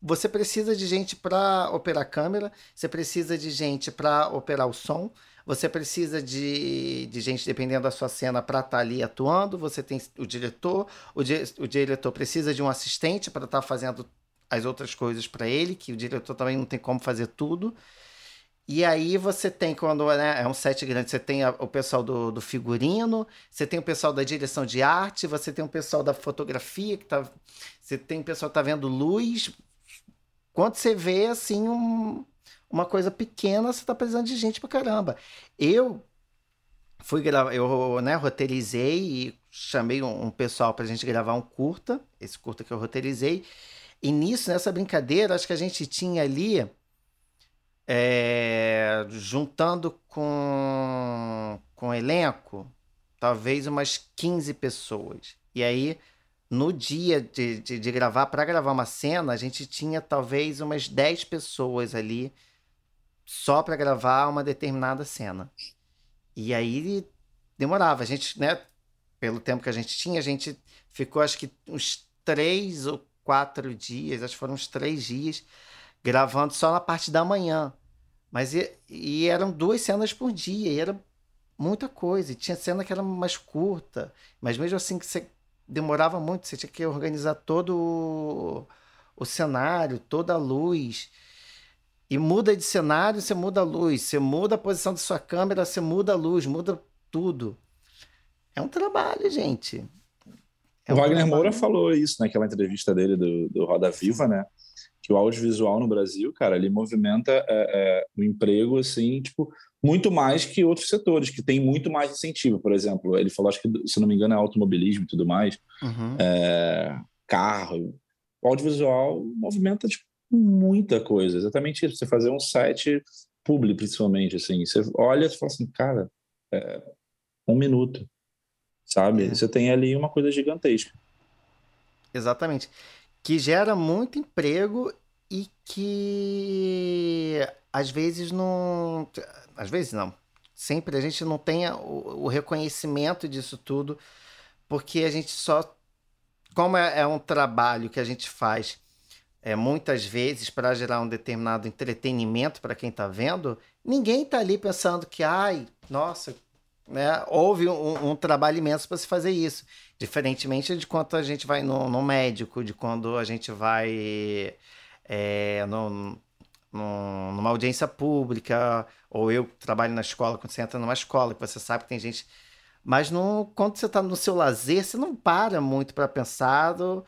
você precisa de gente para operar a câmera, você precisa de gente para operar o som, você precisa de, de gente, dependendo da sua cena, para estar tá ali atuando. Você tem o diretor, o, di o diretor precisa de um assistente para estar tá fazendo as outras coisas para ele, que o diretor também não tem como fazer tudo. E aí você tem, quando né, é um set grande, você tem a, o pessoal do, do, figurino, você tem o pessoal da direção de arte, você tem o pessoal da fotografia, que tá, você tem o pessoal que tá vendo luz. Quando você vê, assim, um, uma coisa pequena, você tá precisando de gente pra caramba. Eu fui gravar, eu né, roteirizei e chamei um, um pessoal pra gente gravar um curta, esse curta que eu roteirizei, e nisso, nessa brincadeira, acho que a gente tinha ali, é, juntando com, com o elenco, talvez umas 15 pessoas. E aí, no dia de, de, de gravar, para gravar uma cena, a gente tinha talvez umas 10 pessoas ali só para gravar uma determinada cena. E aí demorava. A gente, né, pelo tempo que a gente tinha, a gente ficou acho que uns três ou quatro dias, acho que foram uns três dias, gravando só na parte da manhã. Mas e, e eram duas cenas por dia, e era muita coisa. E tinha cena que era mais curta, mas mesmo assim que você demorava muito, você tinha que organizar todo o, o cenário, toda a luz. E muda de cenário, você muda a luz, você muda a posição da sua câmera, você muda a luz, muda tudo. É um trabalho, gente. É o Wagner Moura falou isso naquela entrevista dele do, do Roda Viva, né? Que o audiovisual no Brasil, cara, ele movimenta é, é, o emprego, assim, tipo, muito mais que outros setores, que tem muito mais incentivo. Por exemplo, ele falou, acho que, se não me engano, é automobilismo e tudo mais, uhum. é, carro. O audiovisual movimenta, tipo, muita coisa. Exatamente isso. Você fazer um site público, principalmente, assim, você olha e fala assim, cara, é, um minuto, sabe? É. Você tem ali uma coisa gigantesca. Exatamente. Que gera muito emprego e que às vezes não. Às vezes não. Sempre a gente não tem o, o reconhecimento disso tudo, porque a gente só. Como é, é um trabalho que a gente faz é, muitas vezes para gerar um determinado entretenimento para quem está vendo, ninguém está ali pensando que, ai, nossa, né? Houve um, um trabalho imenso para se fazer isso. Diferentemente de quando a gente vai no, no médico, de quando a gente vai é, no, no, numa audiência pública, ou eu trabalho na escola, quando você entra numa escola, que você sabe que tem gente. Mas no, quando você está no seu lazer, você não para muito para pensar do,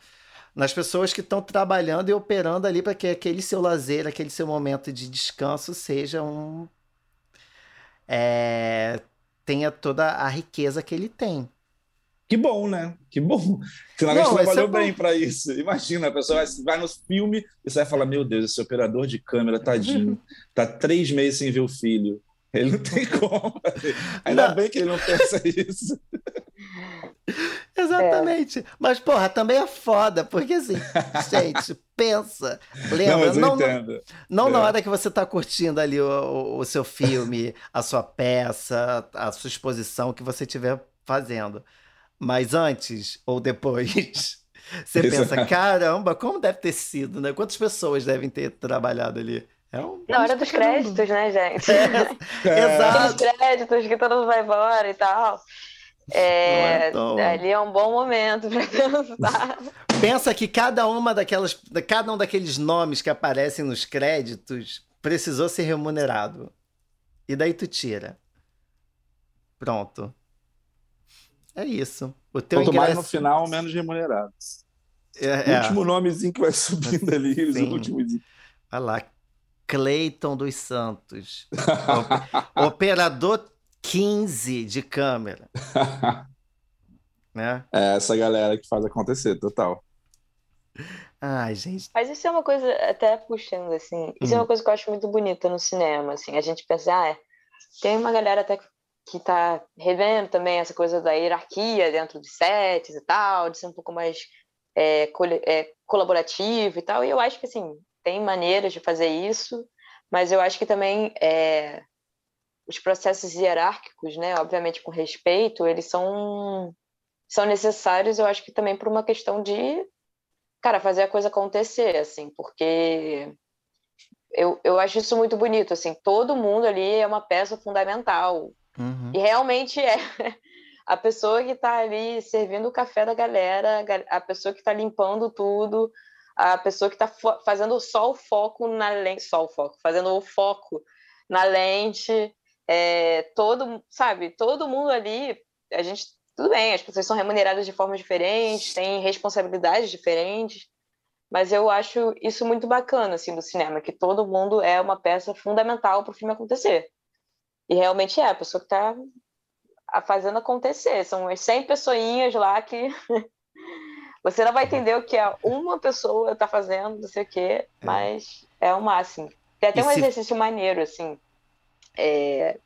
nas pessoas que estão trabalhando e operando ali para que aquele seu lazer, aquele seu momento de descanso seja um. É, tenha toda a riqueza que ele tem. Que bom, né? Que bom. Finalmente Não, trabalhou é bem para isso. Imagina, a pessoa vai, vai no filme e você vai falar: Meu Deus, esse operador de câmera, tadinho, *laughs* tá três meses sem ver o filho. Ele não tem como. *laughs* Ainda não. bem que ele não pensa *laughs* isso. *laughs* Exatamente. É. Mas, porra, também é foda, porque assim, *laughs* gente, pensa, lembra, não, não, não, não é. na hora que você tá curtindo ali o, o, o, seu filme, a sua peça, a sua exposição que você estiver fazendo. Mas antes ou depois, *laughs* você pensa, caramba, como deve ter sido, né? Quantas pessoas devem ter trabalhado ali? É um Na hora dos créditos, né, gente? É, é. Exato. Os créditos que todo mundo vai embora e tal. É, é. Ali é um bom momento para pensar. *laughs* Pensa que cada uma daquelas, cada um daqueles nomes que aparecem nos créditos precisou ser remunerado. E daí tu tira. Pronto. É isso. O teu Quanto ingresso... mais no final, menos remunerado. É, o é. último nomezinho que vai subindo ali, os últimos. Olha lá. Cleiton dos Santos. *laughs* Operador 15 de câmera. *laughs* né? É essa galera que faz acontecer, total. Ai, gente. Mas isso é uma coisa, até puxando, assim, isso hum. é uma hum. coisa que eu acho muito bonita no cinema, assim, a gente pensa, ah, é, tem uma galera até que tá revendo também essa coisa da hierarquia dentro dos sets e tal, de ser um pouco mais é, col é, colaborativo e tal, e eu acho que, assim, tem maneiras de fazer isso, mas eu acho que também é, os processos hierárquicos, né, obviamente com respeito, eles são são necessários, eu acho que também por uma questão de, cara, fazer a coisa acontecer, assim, porque eu, eu acho isso muito bonito, assim, todo mundo ali é uma peça fundamental. Uhum. E realmente é *laughs* a pessoa que está ali servindo o café da galera, a pessoa que está limpando tudo, a pessoa que está fazendo só o foco na lente, só o foco, fazendo o foco na lente, é, todo, sabe, todo mundo ali, a gente, tudo bem, as pessoas são remuneradas de formas diferentes, têm responsabilidades diferentes, mas eu acho isso muito bacana, assim, do cinema, que todo mundo é uma peça fundamental para o filme acontecer. E realmente é, a pessoa que está fazendo acontecer. São as 100 pessoinhas lá que *laughs* você não vai entender o que é uma pessoa está fazendo, não sei o quê, é. mas é o máximo. Tem até e um se... exercício maneiro, assim, é...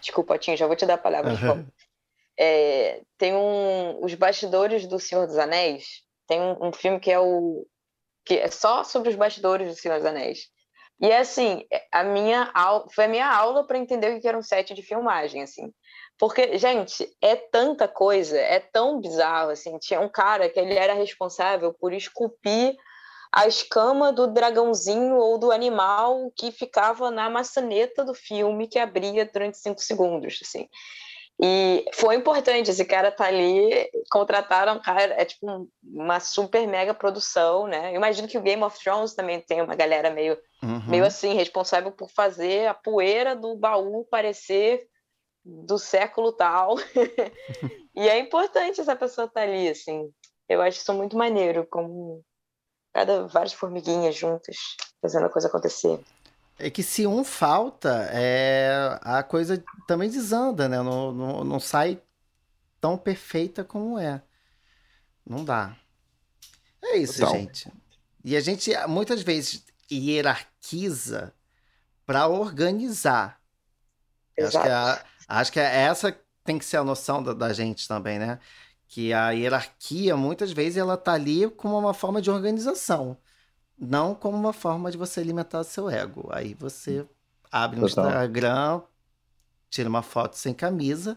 Desculpa, Tim, já vou te dar a palavra. Uhum. É... tem um... Os Bastidores do Senhor dos Anéis. Tem um, um, filme que é o... que é só sobre os bastidores do Senhor dos Anéis. E é assim, a minha aula... foi a minha aula para entender o que era um set de filmagem, assim. Porque, gente, é tanta coisa, é tão bizarro, assim. Tinha um cara que ele era responsável por esculpir a escama do dragãozinho ou do animal que ficava na maçaneta do filme que abria durante cinco segundos, assim. E foi importante, esse cara tá ali, contrataram um cara, é tipo uma super mega produção, né? Eu imagino que o Game of Thrones também tem uma galera meio, uhum. meio assim, responsável por fazer a poeira do baú parecer do século tal. *laughs* e é importante essa pessoa estar tá ali, assim. Eu acho isso muito maneiro, como cada várias formiguinhas juntas fazendo a coisa acontecer. É que se um falta, é, a coisa também desanda, né? Não, não, não sai tão perfeita como é. Não dá. É isso, Total. gente. E a gente muitas vezes hierarquiza para organizar. Acho que, a, acho que é essa tem que ser a noção da, da, gente também, né? Que a hierarquia, muitas vezes, ela tá ali como uma forma de organização. Não como uma forma de você alimentar seu ego. Aí você abre um Total. Instagram, tira uma foto sem camisa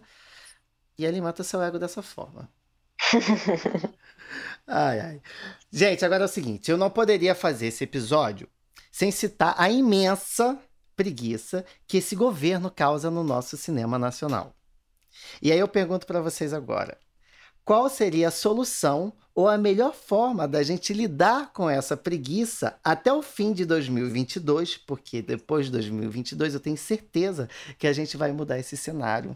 e alimenta seu ego dessa forma. *laughs* ai, ai. Gente, agora é o seguinte: eu não poderia fazer esse episódio sem citar a imensa preguiça que esse governo causa no nosso cinema nacional. E aí eu pergunto para vocês agora: qual seria a solução ou a melhor forma da gente lidar com essa preguiça até o fim de 2022? Porque depois de 2022 eu tenho certeza que a gente vai mudar esse cenário.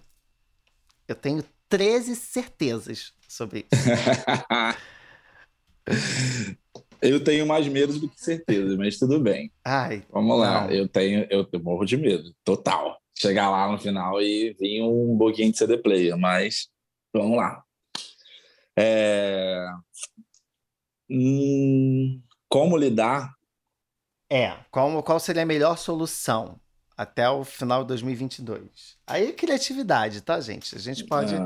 Eu tenho 13 certezas sobre isso. *laughs* Eu tenho mais medo do que certeza, mas tudo bem. Ai, Vamos lá, não. eu tenho, eu, eu morro de medo, total. Chegar lá no final e vir um pouquinho de CD player, mas vamos lá. É... Hum, como lidar? É, qual, qual seria a melhor solução até o final de 2022? Aí é criatividade, tá, gente? A gente pode. É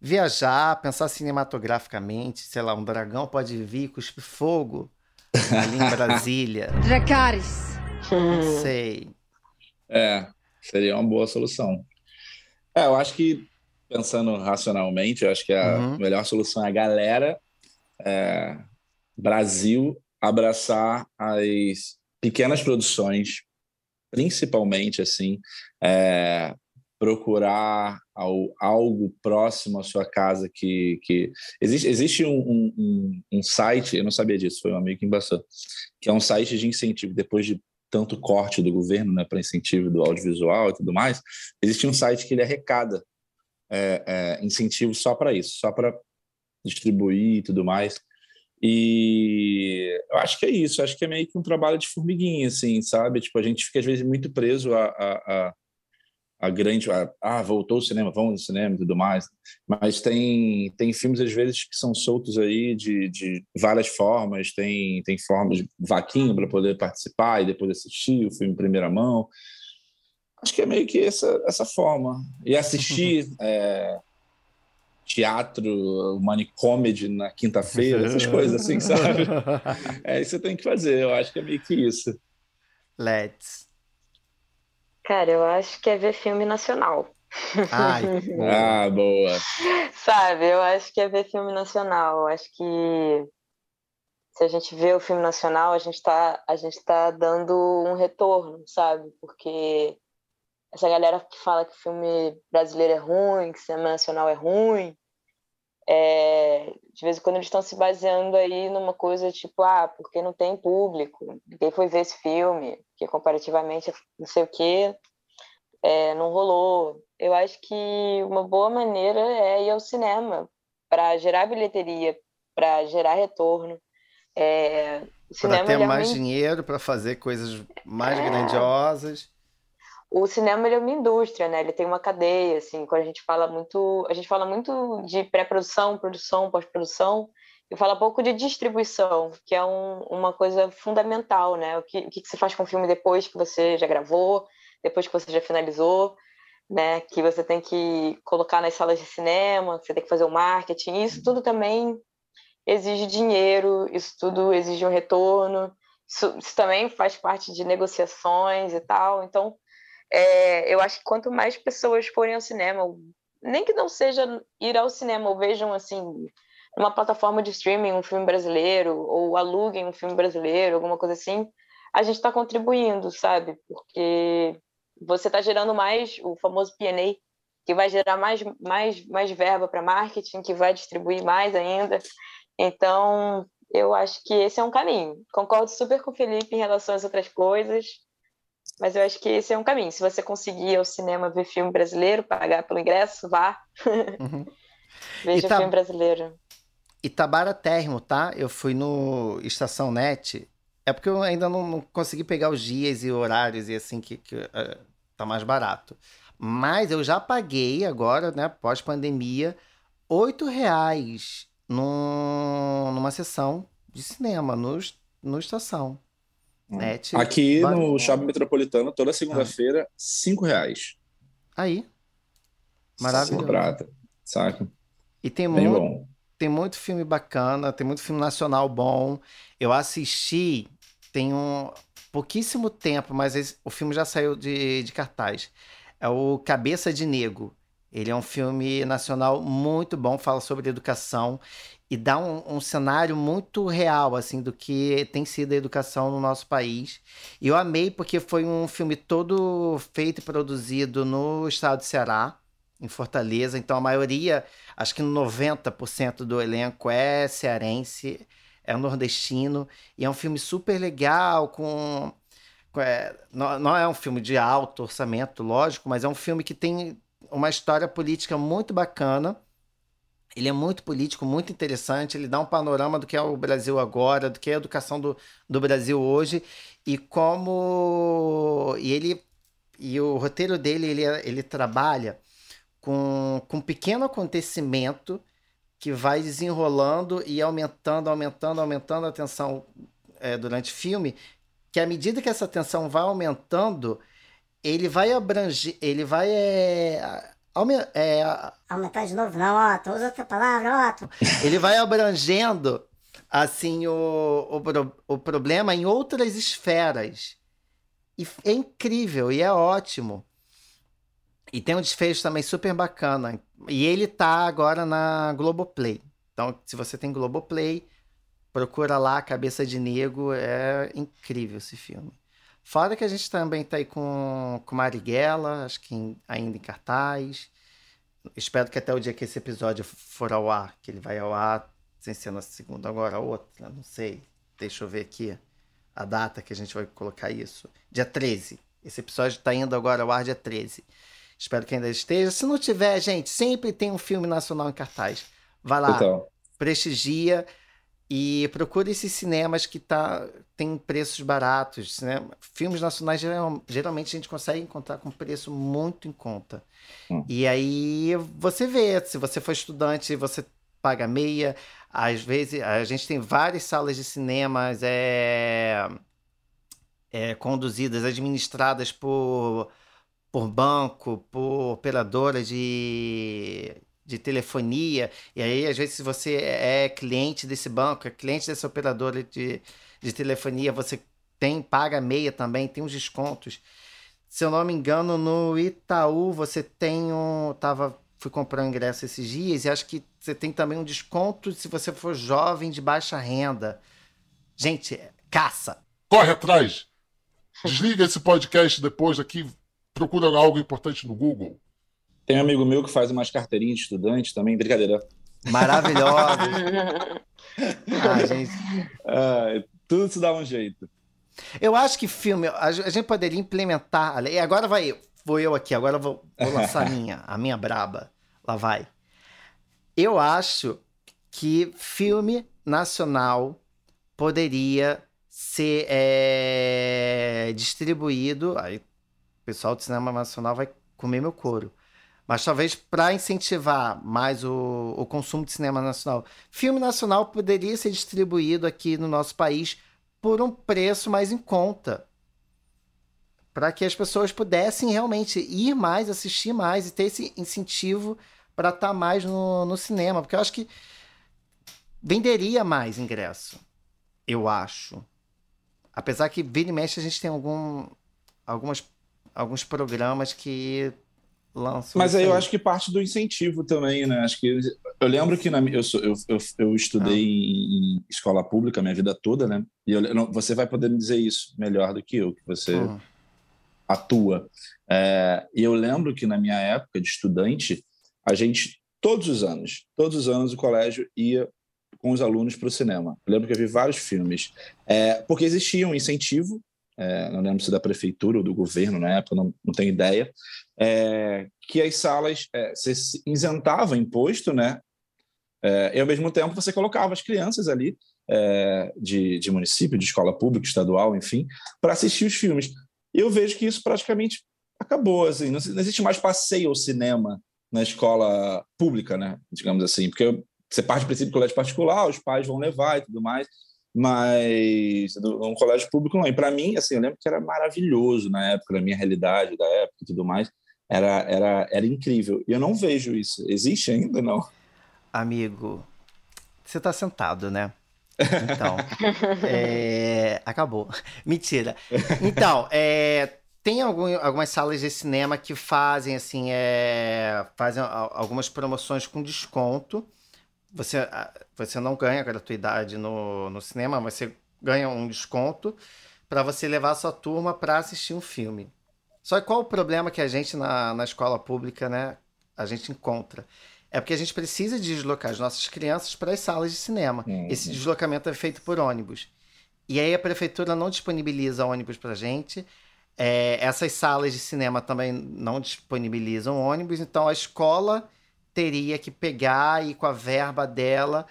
viajar, pensar cinematograficamente, sei lá, um dragão pode vir cuspir fogo ali em *laughs* Brasília. Dracarys. Não sei. É, seria uma boa solução. É, eu acho que, pensando racionalmente, eu acho que a uhum. melhor solução é a galera é, Brasil abraçar as pequenas produções, principalmente, assim, é, procurar algo próximo à sua casa que, que... existe existe um, um, um, site eu não sabia disso foi um amigo que embaçou que é um site de incentivo depois de tanto corte do governo né para incentivo do audiovisual e tudo mais existe um site que ele arrecada é, é, incentivo só para isso só para distribuir e tudo mais. E eu acho que é isso, acho que é meio que um trabalho de formiguinha, assim, sabe? Tipo, a gente fica às vezes muito preso a, a, a a grande ah voltou o cinema vamos no cinema e tudo mais. Mas tem tem filmes às vezes que são soltos aí de, de várias formas. Tem tem formas de vaquinha para poder participar e depois assistir o filme em primeira mão acho que é meio que essa essa forma e assistir é, teatro money comedy na quinta-feira essas *laughs* coisas assim sabe *laughs* é isso que você tem que fazer eu acho que é meio que isso let's Cara, eu acho que é ver filme nacional. Ai, *laughs* ah, boa. Sabe, eu acho que é ver filme nacional. Eu acho que se a gente vê o filme nacional, a gente está a gente tá dando um retorno, sabe? Porque essa galera que fala que filme brasileiro é ruim, que cinema nacional é ruim, é, de vez em quando eles estão se baseando aí numa coisa tipo, ah, porque não tem público, ninguém foi ver esse filme, que comparativamente não sei o que, é, não rolou. Eu acho que uma boa maneira é ir ao cinema para gerar bilheteria, para gerar retorno. É, para ter é mais dinheiro para fazer coisas mais é... grandiosas o cinema é uma indústria, né? Ele tem uma cadeia, assim, quando a gente fala muito, a gente fala muito de pré-produção, produção, pós-produção, e fala pouco de distribuição, que é um, uma coisa fundamental, né? O que, o que você faz com o filme depois que você já gravou, depois que você já finalizou, né? Que você tem que colocar nas salas de cinema, que você tem que fazer o marketing, isso tudo também exige dinheiro, isso tudo exige um retorno, isso, isso também faz parte de negociações e tal, então é, eu acho que quanto mais pessoas forem ao cinema, nem que não seja ir ao cinema, ou vejam assim, numa plataforma de streaming um filme brasileiro, ou aluguem um filme brasileiro, alguma coisa assim, a gente está contribuindo, sabe? Porque você está gerando mais o famoso P&A, que vai gerar mais, mais, mais verba para marketing, que vai distribuir mais ainda. Então, eu acho que esse é um caminho. Concordo super com o Felipe em relação às outras coisas. Mas eu acho que esse é um caminho. Se você conseguir ir ao cinema ver filme brasileiro, pagar pelo ingresso, vá. Uhum. *laughs* Veja tá... filme brasileiro. E tá baratérrimo, tá? Eu fui no Estação Net. É porque eu ainda não, não consegui pegar os dias e horários e assim que, que uh, tá mais barato. Mas eu já paguei agora, né, pós-pandemia, oito reais num, numa sessão de cinema no, no Estação. Hum. Net, Aqui no Shopping Metropolitano, toda segunda-feira, ah. cinco reais. Aí. Maravilhoso. prata, saca? E tem Bem muito, bom. tem muito filme bacana, tem muito filme nacional bom. Eu assisti, tem um pouquíssimo tempo, mas esse, o filme já saiu de, de cartaz. É o Cabeça de Nego. Ele é um filme nacional muito bom, fala sobre educação e dá um, um, cenário muito real, assim, do que tem sido a educação no nosso país. E eu amei porque foi um filme todo feito e produzido no estado de Ceará, em Fortaleza. Então a maioria, acho que 90% do elenco é cearense, é nordestino. E é um filme super legal, com... com é, não, não é um filme de alto orçamento, lógico, mas é um filme que tem uma história política muito bacana ele é muito político, muito interessante. Ele dá um panorama do que é o Brasil agora, do que é a educação do, do Brasil hoje e como. E ele. E o roteiro dele, ele, ele trabalha com, com um pequeno acontecimento que vai desenrolando e aumentando, aumentando, aumentando a tensão é, durante o filme, que à medida que essa tensão vai aumentando, ele vai abranger, ele vai é, é, Aumentar de novo, não, Otto, usa outra palavra, Otto. Ele vai abrangendo, assim, o, o, o problema em outras esferas. E é incrível, e é ótimo. E tem um desfecho também super bacana. E ele tá agora na Globoplay. Então, se você tem Globoplay, procura lá Cabeça de Negro. É incrível esse filme. Fora que a gente também tá aí com, com Marighella, acho que em, ainda em cartaz. Espero que até o dia que esse episódio for ao ar, que ele vai ao ar, sem ser na segunda, agora outra, não sei. Deixa eu ver aqui a data que a gente vai colocar isso. Dia 13. Esse episódio está indo agora ao ar dia 13. Espero que ainda esteja. Se não tiver, gente, sempre tem um filme nacional em cartaz. Vai lá, então. prestigia. E procure esses cinemas que tá, tem preços baratos. Né? Filmes nacionais, geral, geralmente, a gente consegue encontrar com preço muito em conta. Hum. E aí você vê, se você for estudante, você paga meia. Às vezes, a gente tem várias salas de cinemas é, é, conduzidas, administradas por, por banco, por operadora de, de telefonia, e aí às vezes se você é cliente desse banco, é cliente dessa operadora de, de telefonia, você tem, paga meia também, tem uns descontos. Se eu não me engano, no Itaú você tem um. Tava, fui comprar um ingresso esses dias e acho que você tem também um desconto se você for jovem de baixa renda. Gente, caça! Corre atrás! Desliga esse podcast depois aqui, procura algo importante no Google. Tem um amigo meu que faz umas carteirinhas de estudante também, brincadeira. Maravilhosa. *laughs* ah, gente. Ah, tudo se dá um jeito. Eu acho que filme, a gente poderia implementar. E agora vai, vou eu aqui, agora vou, vou lançar a minha, a minha braba. Lá vai. Eu acho que filme nacional poderia ser é, distribuído. Aí o pessoal do cinema nacional vai comer meu couro. Mas talvez para incentivar mais o, o consumo de cinema nacional, filme nacional poderia ser distribuído aqui no nosso país por um preço mais em conta. Para que as pessoas pudessem realmente ir mais, assistir mais e ter esse incentivo para estar tá mais no, no cinema. Porque eu acho que venderia mais ingresso. Eu acho. Apesar que vira e mexe a gente tem algum, algumas, alguns programas que mas aí eu acho que parte do incentivo também, né? Acho que eu lembro que na, eu, sou, eu, eu, eu estudei ah. em, escola pública a minha vida toda, né? E eu, não, você vai poder me dizer isso melhor do que eu, que você ah. atua. É, e eu lembro que na minha época de estudante, a gente, todos os anos, todos os anos o colégio ia com os alunos para o cinema. Eu lembro que eu vi vários filmes, é, porque existia um incentivo é, não lembro se da prefeitura ou do governo na época, não, não tenho ideia, é, que as salas é, se isentava imposto, né? É, e ao mesmo tempo você colocava as crianças ali é, de, de município, de escola pública, estadual, enfim, para assistir os filmes. Eu vejo que isso praticamente acabou, assim, não, não existe mais passeio ao cinema na escola pública, né, digamos assim, porque você parte do princípio do colégio particular, os pais vão levar e tudo mais, mas um colégio público não. E para mim, assim, eu lembro que era maravilhoso na época, na minha realidade da época e tudo mais, era, era, era incrível. E eu não vejo isso. Existe ainda, não? Amigo, você está sentado, né? *laughs* Então, é... acabou. Mentira. Então, é... tem algum, algumas salas de cinema que fazem assim, é... fazem algumas promoções com desconto. Você, você não ganha gratuidade no, no cinema, mas você ganha um desconto para você levar a sua turma para assistir um filme. Só que qual o problema que a gente na, na escola pública, né, a gente encontra? É porque a gente precisa deslocar as nossas crianças para as salas de cinema. Uhum. Esse deslocamento é feito por ônibus. E aí a prefeitura não disponibiliza ônibus para a gente. É, essas salas de cinema também não disponibilizam ônibus, então a escola teria que pegar e com a verba dela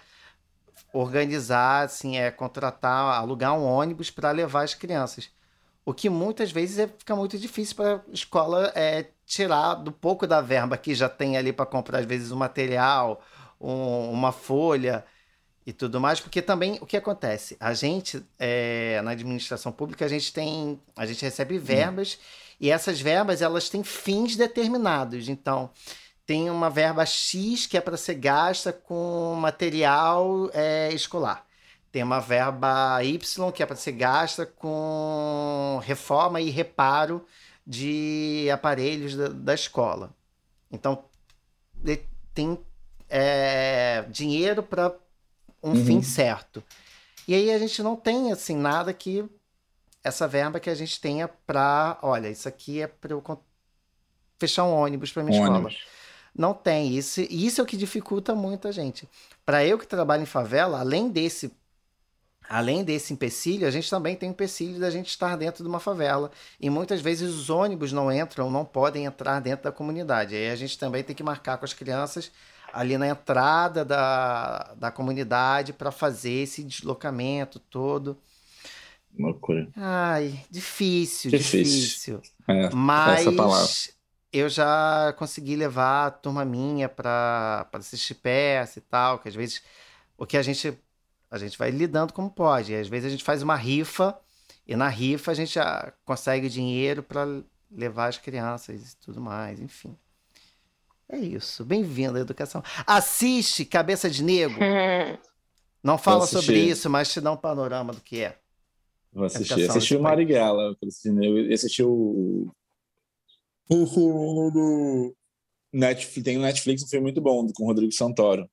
organizar, assim, é contratar, alugar um ônibus para levar as crianças. O que muitas vezes é, fica muito difícil para a escola é, tirar do pouco da verba que já tem ali para comprar, às vezes, um material, um, uma folha e tudo mais, porque também o que acontece? A gente, é, na administração pública, a gente tem. A gente recebe verbas hum. e essas verbas elas têm fins determinados. Então, tem uma verba X que é para ser gasta com material é, escolar. Tem uma verba Y que é para ser gasta com reforma e reparo de aparelhos da, da escola. Então, tem é, dinheiro para um uhum. fim certo. E aí a gente não tem assim nada que essa verba que a gente tenha para, olha, isso aqui é para eu fechar um ônibus para minha escola. Não tem isso, e isso é o que dificulta muito a gente. Para eu que trabalho em favela, além desse Além desse empecilho, a gente também tem o empecilho da gente estar dentro de uma favela. E muitas vezes os ônibus não entram, não podem entrar dentro da comunidade. Aí a gente também tem que marcar com as crianças ali na entrada da, da comunidade para fazer esse deslocamento todo. Loucura. Ai, difícil, difícil. difícil. É, Mas eu já consegui levar a turma minha para assistir peça e tal, que às vezes o que a gente a gente vai lidando como pode. E às vezes a gente faz uma rifa e na rifa a gente já consegue dinheiro para levar as crianças e tudo mais, enfim. É isso. Bem-vindo à educação. Assiste Cabeça de Negro. *laughs* Não fala sobre isso, mas te dá um panorama do que é. Vou assistir. Assisti o Marighella, assisti o. O Netflix, tem o Netflix, um filme muito bom com o Rodrigo Santoro.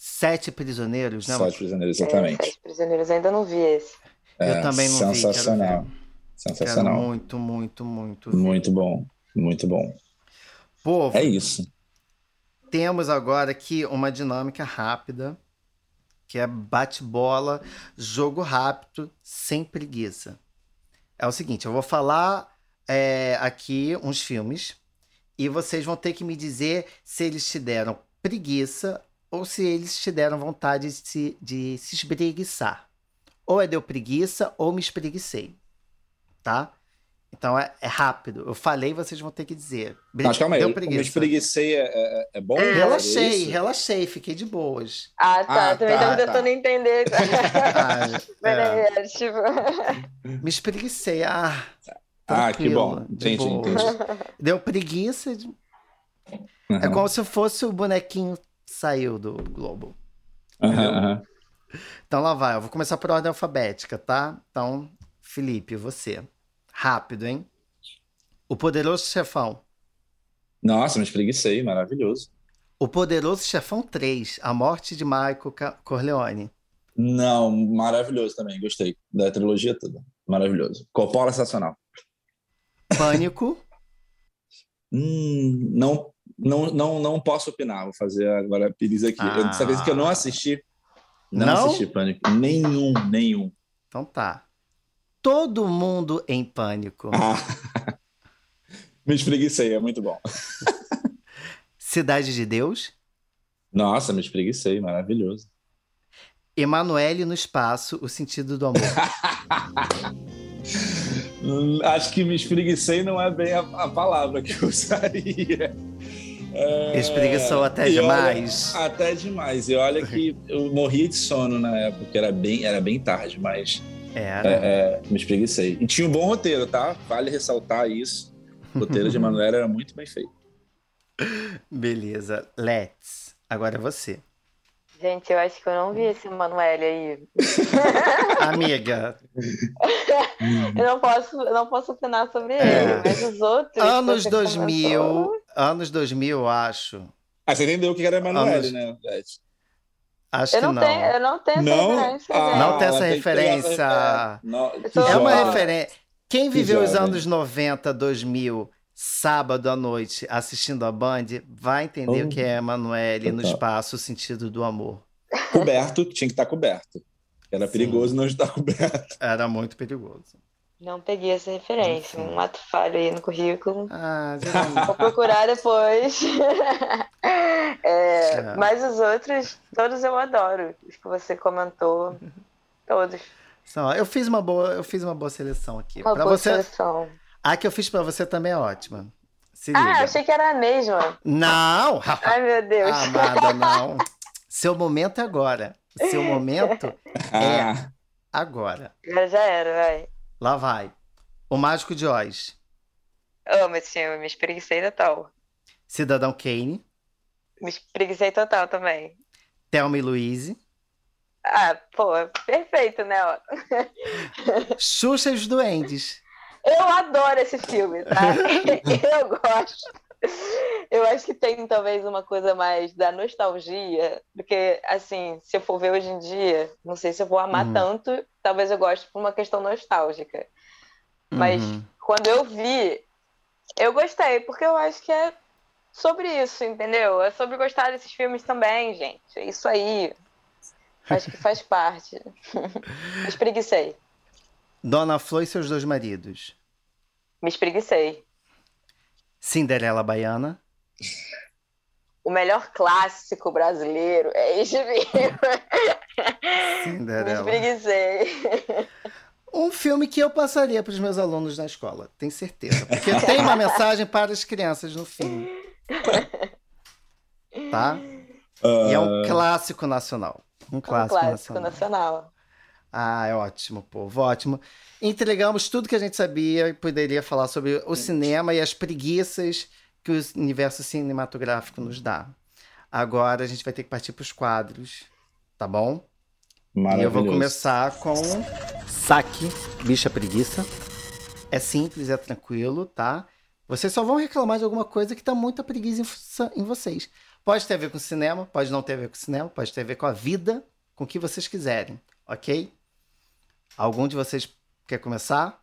Sete Prisioneiros, né? Sete Prisioneiros, exatamente. É, Sete Prisioneiros, ainda não vi esse. É, Eu também não sensacional. vi. Sensacional. Quero muito, muito, muito. Muito bom, muito bom. Povo, é isso. Temos agora aqui uma dinâmica rápida, que é bate-bola, jogo rápido, sem preguiça. É o seguinte, eu vou falar é, aqui uns filmes e vocês vão ter que me dizer se eles te deram preguiça ou se eles te deram vontade de se, de se espreguiçar. Ou é deu preguiça ou me espreguicei. Tá? Então é, é, rápido. Eu falei, vocês vão ter que dizer. Mas calma aí, deu preguiça. me espreguicei é, é, é bom? É, relaxei, relaxei, fiquei de boas. Ah, tá. Ah, Também tá, tava tá. tentando entender. *laughs* ah, é. tipo... Me espreguicei. Ah, ah que bom. Entendi, entendi. Deu preguiça. De... Uhum. É como se fosse o bonequinho saiu do Globo. Uhum, Então lá vai, eu vou começar por ordem alfabética, tá? Então, Felipe, você. Rápido, hein? O Poderoso Chefão. Nossa, me espreguicei, maravilhoso. O Poderoso Chefão 3, A Morte de Michael Corleone. Não, maravilhoso também, gostei da trilogia toda. Maravilhoso. Coppola sensacional. Pânico. *laughs* hum, não não, não, não posso opinar, vou fazer agora a Pires aqui. Ah. Dessa vez que eu não assisti, não, não assisti Pânico. Nenhum, nenhum. Então tá. Todo mundo em pânico. Ah. *laughs* Me espreguicei, é muito bom. *laughs* Cidade de Deus? Nossa, me espreguicei, maravilhoso. Emanuele no espaço, o sentido do amor. *laughs* Acho que me espreguicei não é bem a, a palavra que eu usaria. É... Espreguiçou até demais. Olha, até demais. E olha que *laughs* eu morria de sono na época, era bem, era bem tarde, mas era. É, é, me espreguicei. E tinha um bom roteiro, tá? Vale ressaltar isso. O roteiro de *laughs* Emanuel era muito bem feito. Beleza. Let's. Agora é você. Gente, eu acho que eu não vi esse Emanuele aí. *laughs* Amiga. eu não posso, eu não posso opinar sobre é. ele, mas os outros. Anos 2000, comentou... anos 2000, eu acho. Ah, você entendeu o que era Emanuele, anos... né, Acho eu que não. não. Tenho, eu não tenho essa não? referência. Ah, não tem essa referência. Essa... Não, é uma referência. Quem viveu os anos 90, 2000 sábado à noite assistindo a Band, vai entender oh. o que é Emanuele no espaço, o sentido do amor. Coberto, tinha que estar coberto. Era Sim. perigoso não estar *laughs* coberto. Era muito perigoso. Não peguei essa referência, um ato falho aí no currículo. Ah, Vou procurar depois. *laughs* é, é. Mas os outros, todos eu adoro. Os que você comentou, todos. Eu fiz uma boa, eu fiz uma boa seleção aqui. Uma pra boa você, seleção. A que eu fiz pra você também é ótima. Se ah, liga. achei que era a mesma. Não! *laughs* Ai, meu Deus. Amada, *laughs* não. Seu momento é agora. Seu momento é Ah, agora. Já, já era, vai. Lá vai. O Mágico de Oz. Amo esse filme, me espreguicei total. Cidadão Kane. Me espreguicei total também. Thelma e Louise. Ah, pô, perfeito, né? *laughs* Xuxa e os Duendes. Eu adoro esse filme, tá? *laughs* eu gosto. Eu acho que tem talvez uma coisa mais da nostalgia, porque, assim, se eu for ver hoje em dia, não sei se eu vou amar Uhum. tanto, talvez eu goste por uma questão nostálgica. Mas Uhum. quando eu vi, eu gostei, porque eu acho que é sobre isso, entendeu? É sobre gostar desses filmes também, gente. É isso aí. Acho que faz *laughs* parte. *laughs* Espreguicei. Dona Flor e seus dois maridos. Me espreguicei. Cinderela Baiana. O melhor clássico brasileiro é esse filme. Me Cinderela. espreguicei. Um filme que eu passaria para os meus alunos na escola, tenho certeza. Porque tem uma *laughs* mensagem para as crianças no filme. Tá? E é um clássico nacional. Um Um clássico, clássico nacional. nacional. Ah, é ótimo, povo, ótimo. Entregamos tudo que a gente sabia e poderia falar sobre o cinema e as preguiças que o universo cinematográfico nos dá. Agora a gente vai ter que partir para os quadros, tá bom? E eu maravilhoso. vou começar com saque, bicha preguiça. É simples, é tranquilo, tá? Vocês só vão reclamar de alguma coisa que tá muita preguiça em- em vocês. Pode ter a ver com cinema, pode não ter a ver com cinema, pode ter a ver com a vida, com o que vocês quiserem, ok? Algum de vocês quer começar?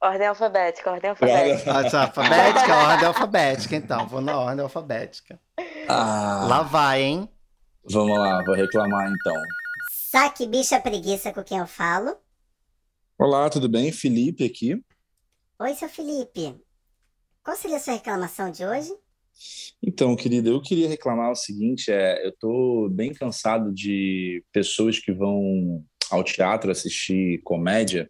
Ordem alfabética, ordem alfabética. Ordem alfabética? A ordem alfabética, então. Vou na ordem alfabética. Ah, Lá vai, hein? Vamos lá, vou reclamar então. Saque bicha preguiça com quem eu falo. Olá, tudo bem? Felipe aqui. Oi, seu Felipe. Qual seria a sua reclamação de hoje? Então, querida, eu queria reclamar o seguinte, é, eu tô bem cansado de pessoas que vão ao teatro assistir comédia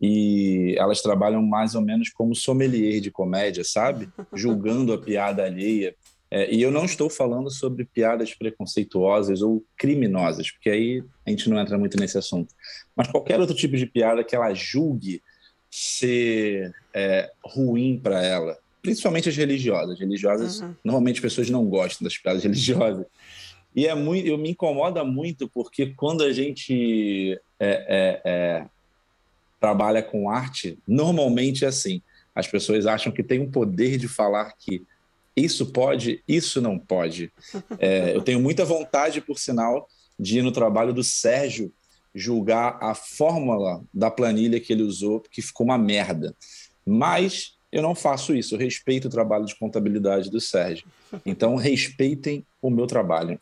e elas trabalham mais ou menos como sommelier de comédia, sabe? *laughs* Julgando a piada alheia. É, e eu não estou falando sobre piadas preconceituosas ou criminosas, porque aí a gente não entra muito nesse assunto. Mas qualquer outro tipo de piada que ela julgue ser é, ruim para ela, principalmente as religiosas. Religiosas, Uhum. normalmente as pessoas não gostam das piadas *laughs* religiosas. E é muito, eu me incomoda muito porque quando a gente é, é, é, trabalha com arte, normalmente é assim. As pessoas acham que tem um poder de falar que isso pode, isso não pode. É, eu tenho muita vontade, por sinal, de ir no trabalho do Sérgio julgar a fórmula da planilha que ele usou, que ficou uma merda. Mas eu não faço isso, eu respeito o trabalho de contabilidade do Sérgio. Então, respeitem o meu trabalho.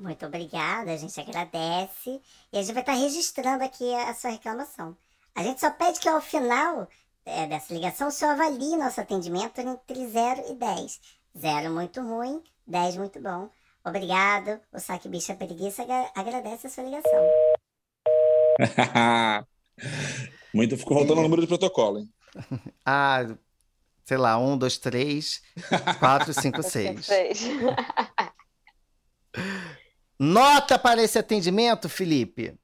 Muito obrigada, a gente agradece. E a gente vai estar registrando aqui a sua reclamação. A gente só pede que ao final é, dessa ligação o senhor avalie nosso atendimento entre 0 e 10. 0 muito ruim, 10 muito bom. Obrigado. O Saque Bicha Preguiça agradece a sua ligação. *laughs* Muito, ficou faltando o número de protocolo, hein? *laughs* Ah, sei lá, um, dois, três, quatro, cinco, *laughs* seis. Nota para esse atendimento, Felipe?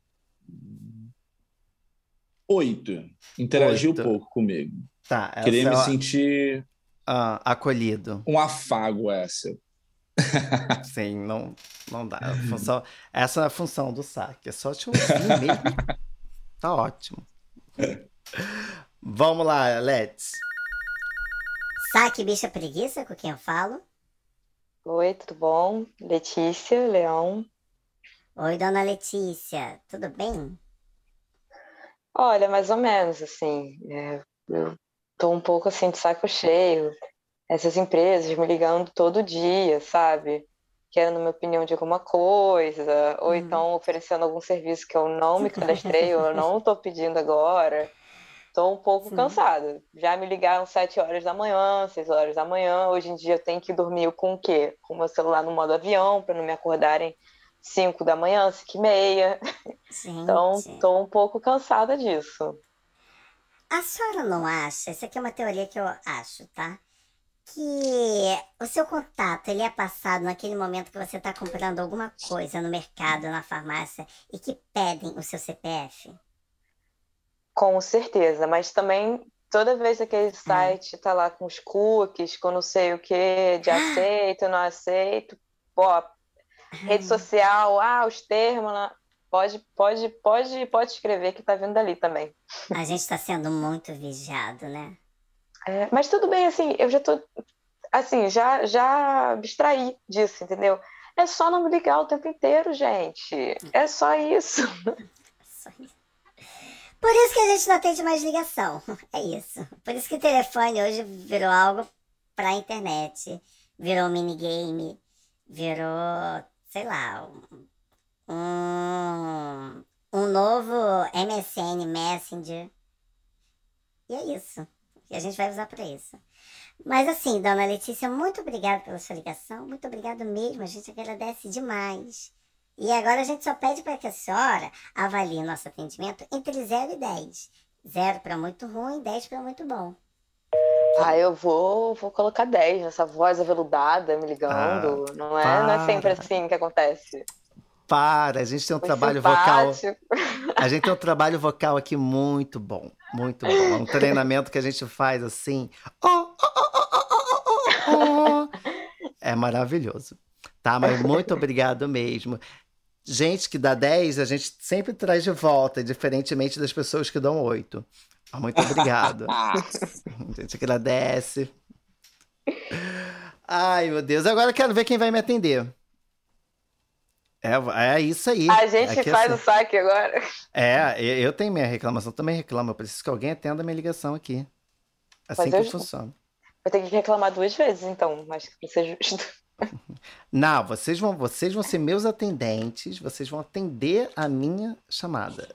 Oito. Interagiu Oito. pouco comigo. Tá. Queria me é... sentir. Ah, acolhido. Um afago essa. *laughs* Sim, não, não dá. Função, essa é a função do saque. É só te ouvir mesmo. *laughs* tá ótimo. Vamos lá, let's. Saque bicha preguiça com quem eu falo. Oi, tudo bom? Letícia, Leão. Oi, dona Letícia, tudo bem? Olha, mais ou menos, assim. É, eu tô um pouco assim de saco cheio. Essas empresas me ligando todo dia, sabe? Querendo minha opinião de alguma coisa, ou uhum. então oferecendo algum serviço que eu não me cadastrei, ou eu não estou pedindo agora. Estou um pouco Sim. cansada. Já me ligaram sete horas da manhã, seis horas da manhã. Hoje em dia eu tenho que dormir com o quê? Com o meu celular no modo avião, para não me acordarem cinco da manhã, cinco e meia. Sim, então, estou um pouco cansada disso. A senhora não acha, essa aqui é uma teoria que eu acho, tá? Que o seu contato ele é passado naquele momento que você está comprando alguma coisa no mercado, na farmácia, e que pedem o seu CPF? Com certeza, mas também toda vez aquele hum. site está lá com os cookies, com não sei o que, de aceito, não aceito, pô, rede hum. social, ah, os termos, Pode, pode, pode, pode escrever que tá vindo dali também. A gente está sendo muito vigiado, né? É, mas tudo bem, assim, eu já tô, assim, já, já abstraí disso, entendeu? É só não me ligar o tempo inteiro, gente. É só isso. *laughs* É só isso. Por isso que a gente não atende mais ligação. *laughs* É isso. Por isso que o telefone hoje virou algo pra internet. Virou minigame. Virou, sei lá, um, um novo MSN Messenger. E é isso. E a gente vai usar para isso. Mas assim, dona Letícia, muito obrigada pela sua ligação. Muito obrigado mesmo. A gente agradece demais. E agora a gente só pede para que a senhora avalie nosso atendimento entre 0 e 10. 0 para muito ruim, 10 para muito bom. Ah, eu vou, vou colocar 10 nessa voz aveludada me ligando. Ah, não, é, não é sempre assim que acontece. Para, a gente tem um Foi trabalho simpático. vocal. A gente tem um trabalho vocal aqui muito bom, muito bom. É um treinamento que a gente faz assim. Oh, oh, oh, é maravilhoso. Tá, mas muito obrigado mesmo. Gente que dá 10, a gente sempre traz de volta, diferentemente das pessoas que dão 8. Muito obrigado. a *laughs* gente agradece. Ai, meu Deus. Agora eu quero ver quem vai me atender. É, é isso aí. A gente Aqui faz assim. o saque agora. É, eu tenho minha reclamação, também reclamo. Eu preciso que alguém atenda a minha ligação aqui. Assim Mas que eu... funciona. Vou ter que reclamar duas vezes, então, acho que ser justo. Não, vocês vão, vocês vão ser meus atendentes, vocês vão atender a minha chamada.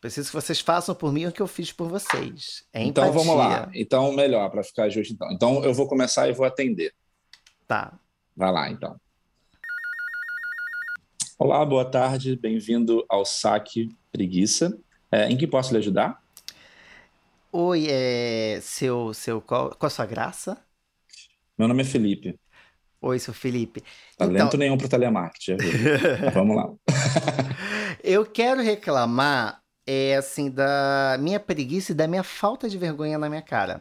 Preciso que vocês façam por mim o que eu fiz por vocês. É então vamos lá. Então, melhor, para ficar justo, então. Então eu vou começar e vou atender. Tá. Vai lá, então. Olá, boa tarde, bem-vindo ao Saque Preguiça. É, em que posso lhe ajudar? Oi, é, seu, seu, qual, qual a sua graça? Meu nome é Felipe. Oi, seu Felipe. Talento então... nenhum para telemarketing, *laughs* vamos lá. *laughs* Eu quero reclamar, é, assim, da minha preguiça e da minha falta de vergonha na minha cara.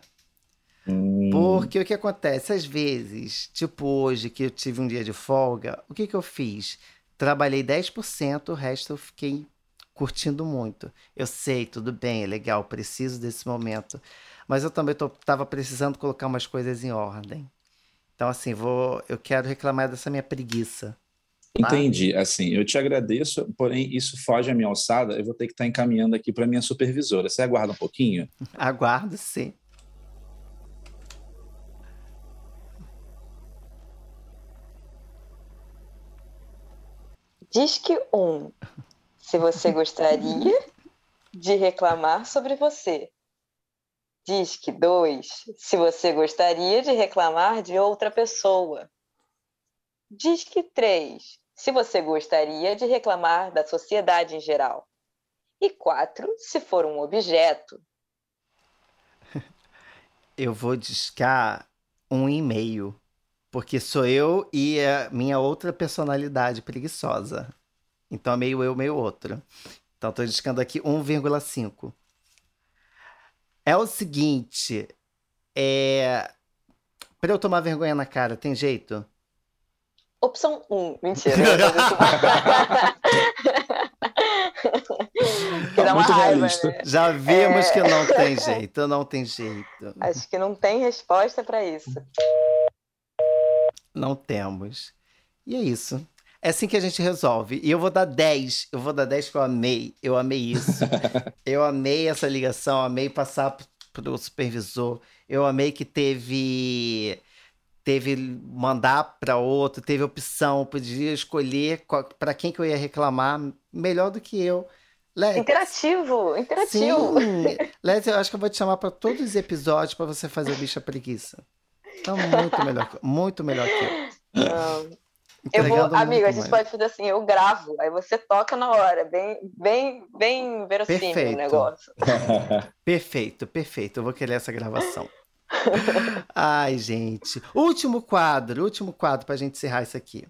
Hum. Porque o que acontece, às vezes, tipo hoje que eu tive um dia de folga, o que que eu fiz? Trabalhei 10%, o resto eu fiquei curtindo muito. Eu sei, tudo bem, é legal, preciso desse momento. Mas eu também estava precisando colocar umas coisas em ordem. Então, assim, vou, eu quero reclamar dessa minha preguiça. Tá? Entendi. Assim, eu te agradeço, porém isso foge à minha alçada. Eu vou ter que estar encaminhando aqui para minha supervisora. Você aguarda um pouquinho? *laughs* Aguardo, sim. Disque 1. Se você gostaria de reclamar sobre você. Disque 2. Se você gostaria de reclamar de outra pessoa. Disque 3. Se você gostaria de reclamar da sociedade em geral. E 4. Se for um objeto. *laughs* Eu vou discar um e-mail. Porque sou eu e a minha outra personalidade preguiçosa. Então é meio eu, meio outro. Então estou discando aqui 1,5. É o seguinte, é... Pra eu tomar vergonha na cara, tem jeito? Opção 1. Mentira. *laughs* que *laughs* dá uma Muito raiva, realista. Né? Já vimos é... que não tem *laughs* jeito, não tem jeito. Acho que não tem resposta para isso. Não temos. E é isso. É assim que a gente resolve. E eu vou dar 10. Eu vou dar 10 que eu amei. Eu amei isso. *laughs* eu amei essa ligação, amei passar pro supervisor. Eu amei que teve teve mandar para outro, teve opção, podia escolher para quem que eu ia reclamar, melhor do que eu. Let's. Interativo, interativo. Sim. Let's, eu acho que eu vou te chamar para todos os episódios para você fazer o bicha preguiça. Então, muito melhor, muito melhor que eu. Não. Eu vou, amiga, a gente pode fazer assim, eu gravo, aí você toca na hora, bem, bem, bem verossímil perfeito. o negócio. *laughs* perfeito, perfeito. Eu vou querer essa gravação. *laughs* Ai, gente. Último quadro, último quadro para a gente encerrar isso aqui.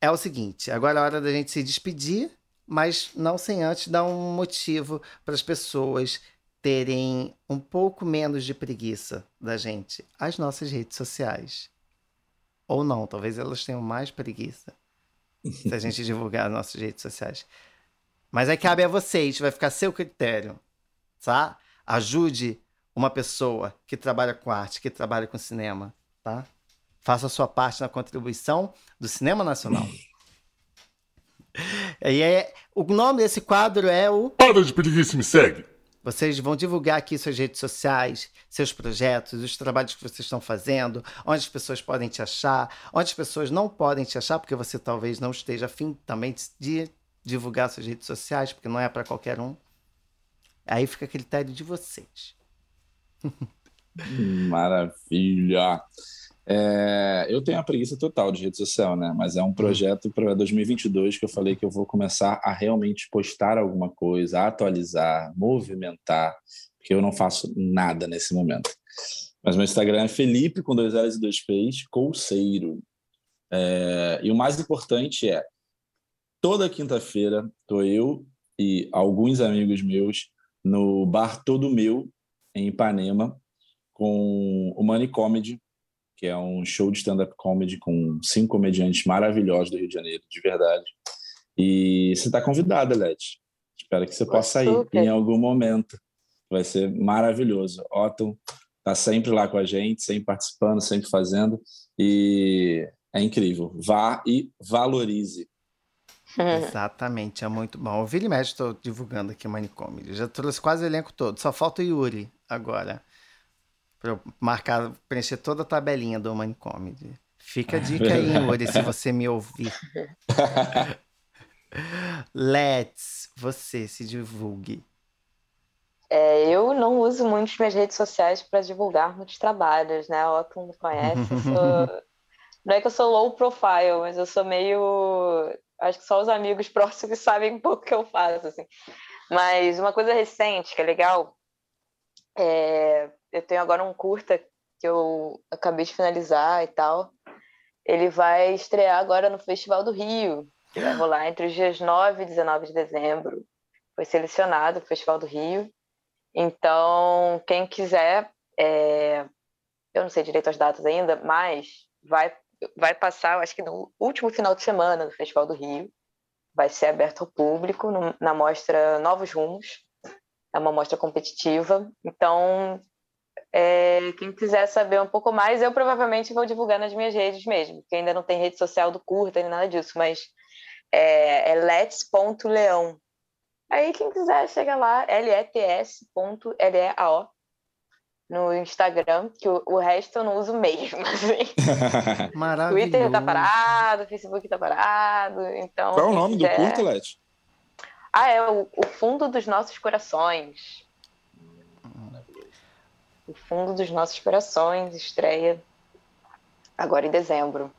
É o seguinte, agora é a hora da gente se despedir, mas não sem antes dar um motivo para as pessoas terem um pouco menos de preguiça da gente. As nossas redes sociais. Ou não, talvez elas tenham mais preguiça se a gente *laughs* divulgar nas nossas redes sociais. Mas aí cabe a vocês, vai ficar a seu critério, tá? Ajude uma pessoa que trabalha com arte, que trabalha com cinema, tá? Faça a sua parte na contribuição do cinema nacional. *laughs* e é, o nome desse quadro é o. Para de preguiça, me segue! Vocês vão divulgar aqui suas redes sociais, seus projetos, os trabalhos que vocês estão fazendo, onde as pessoas podem te achar, onde as pessoas não podem te achar, porque você talvez não esteja afim também de divulgar suas redes sociais, porque não é para qualquer um. Aí fica a critério de vocês. Maravilha! É, eu tenho a preguiça total de rede social, né? Mas é um projeto para 2022 que eu falei que eu vou começar a realmente postar alguma coisa, atualizar, movimentar, porque eu não faço nada nesse momento. Mas meu Instagram é Felipe com dois L's e dois P's, Colseiro. É, e o mais importante é toda quinta-feira tô eu e alguns amigos meus no bar Todo Meu em Ipanema com o Money Comedy que é um show de stand-up comedy com cinco comediantes maravilhosos do Rio de Janeiro, de verdade. E você está convidada, Leti. Espero que você possa ir em algum momento. Vai ser maravilhoso. Otto está sempre lá com a gente, sempre participando, sempre fazendo. E é incrível. Vá e valorize. *laughs* Exatamente, é muito bom. O Vili e estou divulgando aqui o Manicomedy. Já trouxe quase o elenco todo. Só falta o Yuri agora. Pra eu marcar, preencher toda a tabelinha do Money Comedy. Fica a dica aí, *laughs* Yuri, se você me ouvir. *laughs* Let's, você se divulgue. É, eu não uso muito minhas redes sociais para divulgar muitos trabalhos, né? O Otto me conhece. Sou... *laughs* não é que eu sou low profile, mas eu sou meio. Acho que só os amigos próximos sabem um pouco o que eu faço. Assim. Mas uma coisa recente que é legal é eu tenho agora um curta que eu acabei de finalizar e tal. Ele vai estrear agora no Festival do Rio, que vai rolar entre os dias 9 e 19 de dezembro. Foi selecionado o Festival do Rio. Então, quem quiser, é... eu não sei direito as datas ainda, mas vai, vai passar, acho que no último final de semana do Festival do Rio. Vai ser aberto ao público no, na mostra Novos Rumos. É uma mostra competitiva. Então, é, quem quiser saber um pouco mais, eu provavelmente vou divulgar nas minhas redes mesmo, porque ainda não tem rede social do curta nem nada disso, mas é, é lets.leão. Aí quem quiser, chega lá, lets.leao no Instagram, que o, o, resto eu não uso mesmo. *laughs* Assim. *laughs* Maravilhoso. Twitter tá parado, Facebook tá parado, então... Qual é o nome quiser... do curta, Let? Ah, é o, o Fundo dos Nossos Corações. O Fundo dos Nossos Corações estreia agora em dezembro.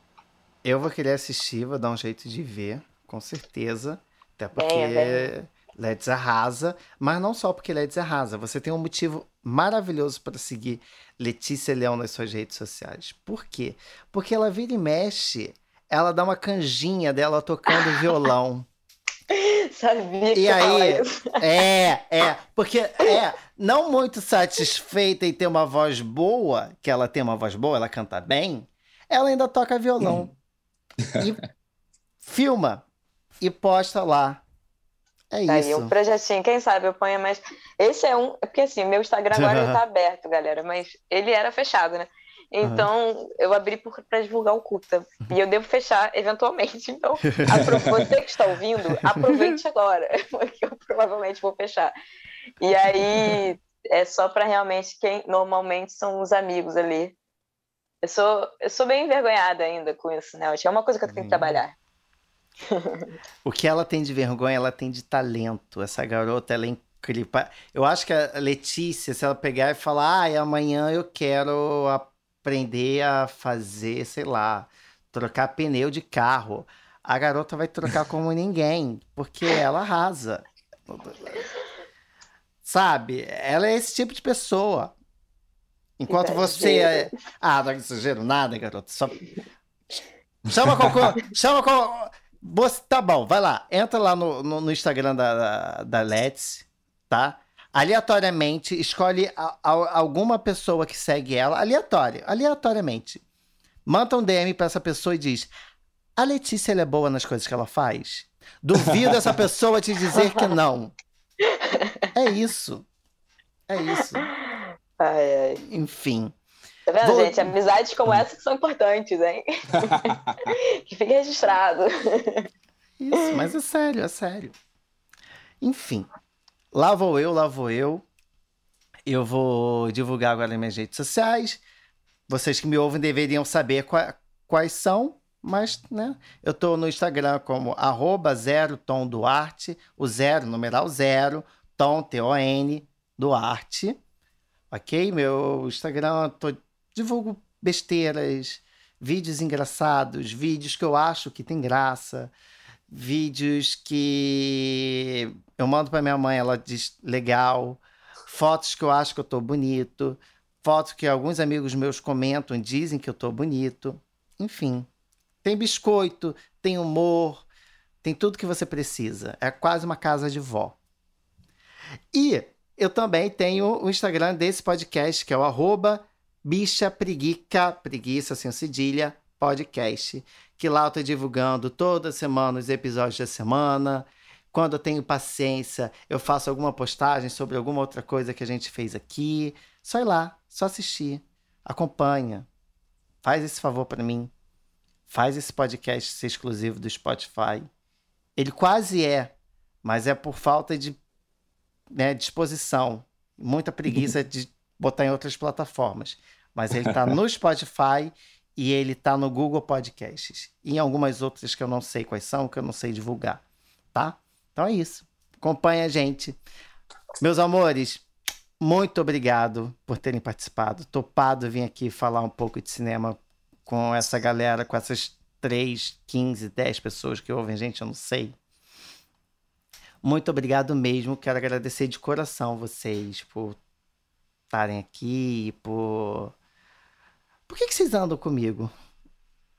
Eu vou querer assistir, vou dar um jeito de ver, com certeza. Até porque é, Let's arrasa, mas não só porque Let's arrasa. Você tem um motivo maravilhoso para seguir Letícia Leão nas suas redes sociais. Por quê? Porque ela vira e mexe, ela dá uma canjinha dela tocando *laughs* violão. *laughs* Sabia que e aí, é, é, porque é não muito satisfeita em ter uma voz boa, que ela tem uma voz boa, ela canta bem, ela ainda toca violão. e *laughs* filma e posta lá. É tá isso. Aí um projetinho, quem sabe eu ponho mais. Esse é um. É porque assim, meu Instagram agora ele tá *laughs* aberto, galera, mas ele era fechado, né? Então, uhum. eu abri para divulgar o Culta. E eu devo fechar eventualmente. Então, *laughs* você que está ouvindo, aproveite agora, *laughs* porque eu provavelmente vou fechar. E aí, é só para realmente quem normalmente são os amigos ali. Eu sou, eu sou bem envergonhada ainda com isso, né? É uma coisa que eu tenho que trabalhar. *laughs* o que ela tem de vergonha, ela tem de talento. Essa garota, ela é incrível. Eu acho que a Letícia, se ela pegar e falar, ah, amanhã eu quero aprender a fazer, sei lá, trocar pneu de carro. A garota vai trocar como ninguém, porque ela arrasa. Sabe? Ela é esse tipo de pessoa. Enquanto você é. Ah, não exagero nada, garoto. Só... Chama qualquer. Chama qual. Você, tá bom, vai lá. Entra lá no, no, no Instagram da, da, da Let's, tá? Aleatoriamente, escolhe a, a, alguma pessoa que segue ela, aleatório, aleatoriamente. Manda um DM para essa pessoa e diz: A Letícia é boa nas coisas que ela faz? Duvido essa pessoa te dizer que não. É isso. É isso. Ai, ai. Enfim. Tá vendo, Vou... gente? Amizades como essa que são importantes, hein? *laughs* que fique registrado. Isso, mas é sério, é sério. Enfim, Lá vou eu, lá vou eu. Eu vou divulgar agora nas minhas redes sociais. Vocês que me ouvem deveriam saber qua, quais são, mas né, eu estou no Instagram como arroba zero tom Duarte, o zero, numeral zero, tom, T-O-N, Duarte. Ok? Meu Instagram, tô, divulgo besteiras, vídeos engraçados, vídeos que eu acho que tem graça, vídeos que eu mando para minha mãe, ela diz legal, fotos que eu acho que eu tô bonito, fotos que alguns amigos meus comentam, dizem que eu tô bonito, enfim. Tem biscoito, tem humor, tem tudo que você precisa. É quase uma casa de vó. E eu também tenho o Instagram desse podcast, que é o arroba bicha preguiça, preguiça sem cedilha, podcast, que lá eu tô divulgando toda semana os episódios da semana. Quando eu tenho paciência, eu faço alguma postagem sobre alguma outra coisa que a gente fez aqui. Só ir lá, só assistir. Acompanha. Faz esse favor para mim. Faz esse podcast ser exclusivo do Spotify. Ele quase é, mas é por falta de né, disposição, muita preguiça *laughs* de botar em outras plataformas. Mas ele está no Spotify e ele tá no Google Podcasts. E em algumas outras que eu não sei quais são, que eu não sei divulgar, tá? Então é isso. Acompanha a gente. Meus amores, muito obrigado por terem participado. Topado vir aqui falar um pouco de cinema com essa galera, com essas 3, 15, 10 pessoas que ouvem gente, eu não sei. Muito obrigado mesmo. Quero agradecer de coração vocês por estarem aqui, por por que, que vocês andam comigo?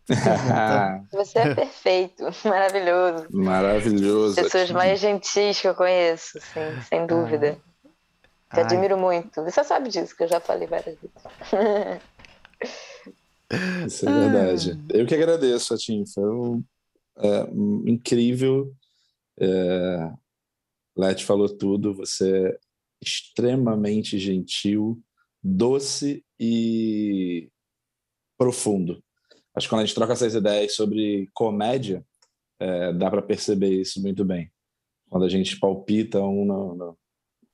*laughs* Você é perfeito, *laughs* maravilhoso. Maravilhoso. Pessoas mais gentis que eu conheço, sim, sem dúvida. Te Ai. admiro muito. Você sabe disso, que eu já falei várias vezes. *laughs* Isso é verdade. Eu que agradeço, Atim. Foi um, é, incrível. É, Leti falou tudo. Você é extremamente gentil, doce e profundo. Acho que quando a gente troca essas ideias sobre comédia, é, dá para perceber isso muito bem. Quando a gente palpita um no,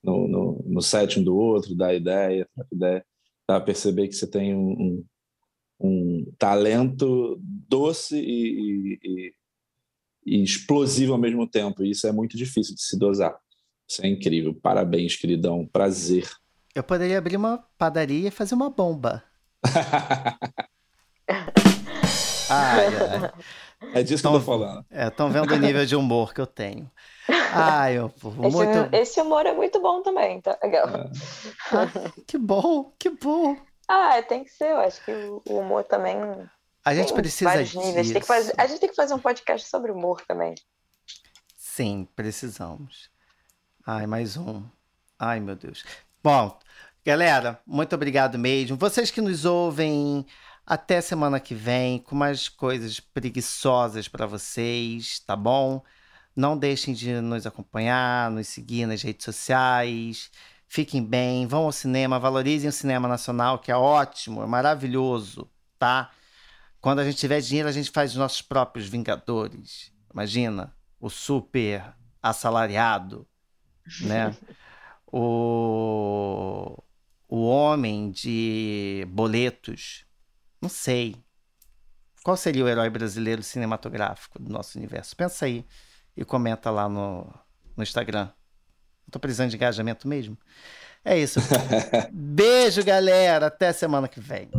no, no, no, set um do outro, dá ideia, troca ideia, dá para perceber que você tem um, um, um talento doce e, e, e, explosivo ao mesmo tempo. E isso é muito difícil de se dosar. Isso é incrível. Parabéns, queridão. Prazer. Eu poderia abrir uma padaria e fazer uma bomba. *laughs* Ah, Ai, ai. É disso tão, que eu tô falando. Estão é, vendo o nível de humor que eu tenho. Ai, eu, muito... esse, esse humor é muito bom também, tá legal. É. Ah, que bom, que bom. Ah, tem que ser, eu acho que o humor também. A gente precisa disso. Níveis. Tem que fazer, a gente tem que fazer um podcast sobre humor também. Sim, precisamos. Ai, mais um. Ai, meu Deus. Bom, galera, muito obrigado mesmo. Vocês que nos ouvem, até semana que vem com mais coisas preguiçosas para vocês, tá bom? Não deixem de nos acompanhar, nos seguir nas redes sociais. Fiquem bem, vão ao cinema, valorizem o cinema nacional, que é ótimo, é maravilhoso, tá? Quando a gente tiver dinheiro, a gente faz os nossos próprios Vingadores. Imagina, o super assalariado, né? *laughs* o, o homem de boletos. Não sei. Qual seria o herói brasileiro cinematográfico do nosso universo? Pensa aí e comenta lá no, no Instagram. Tô precisando de engajamento mesmo. É isso. *laughs* Beijo, galera. Até semana que vem.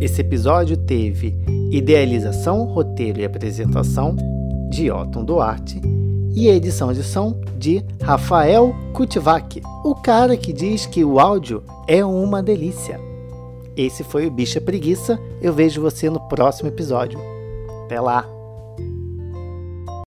Esse episódio teve idealização, roteiro e apresentação de Otton Duarte e edição de som de Rafael Kutivac, o cara que diz que o áudio é uma delícia. Esse foi o Bicha Preguiça. Eu vejo você no próximo episódio. Até lá!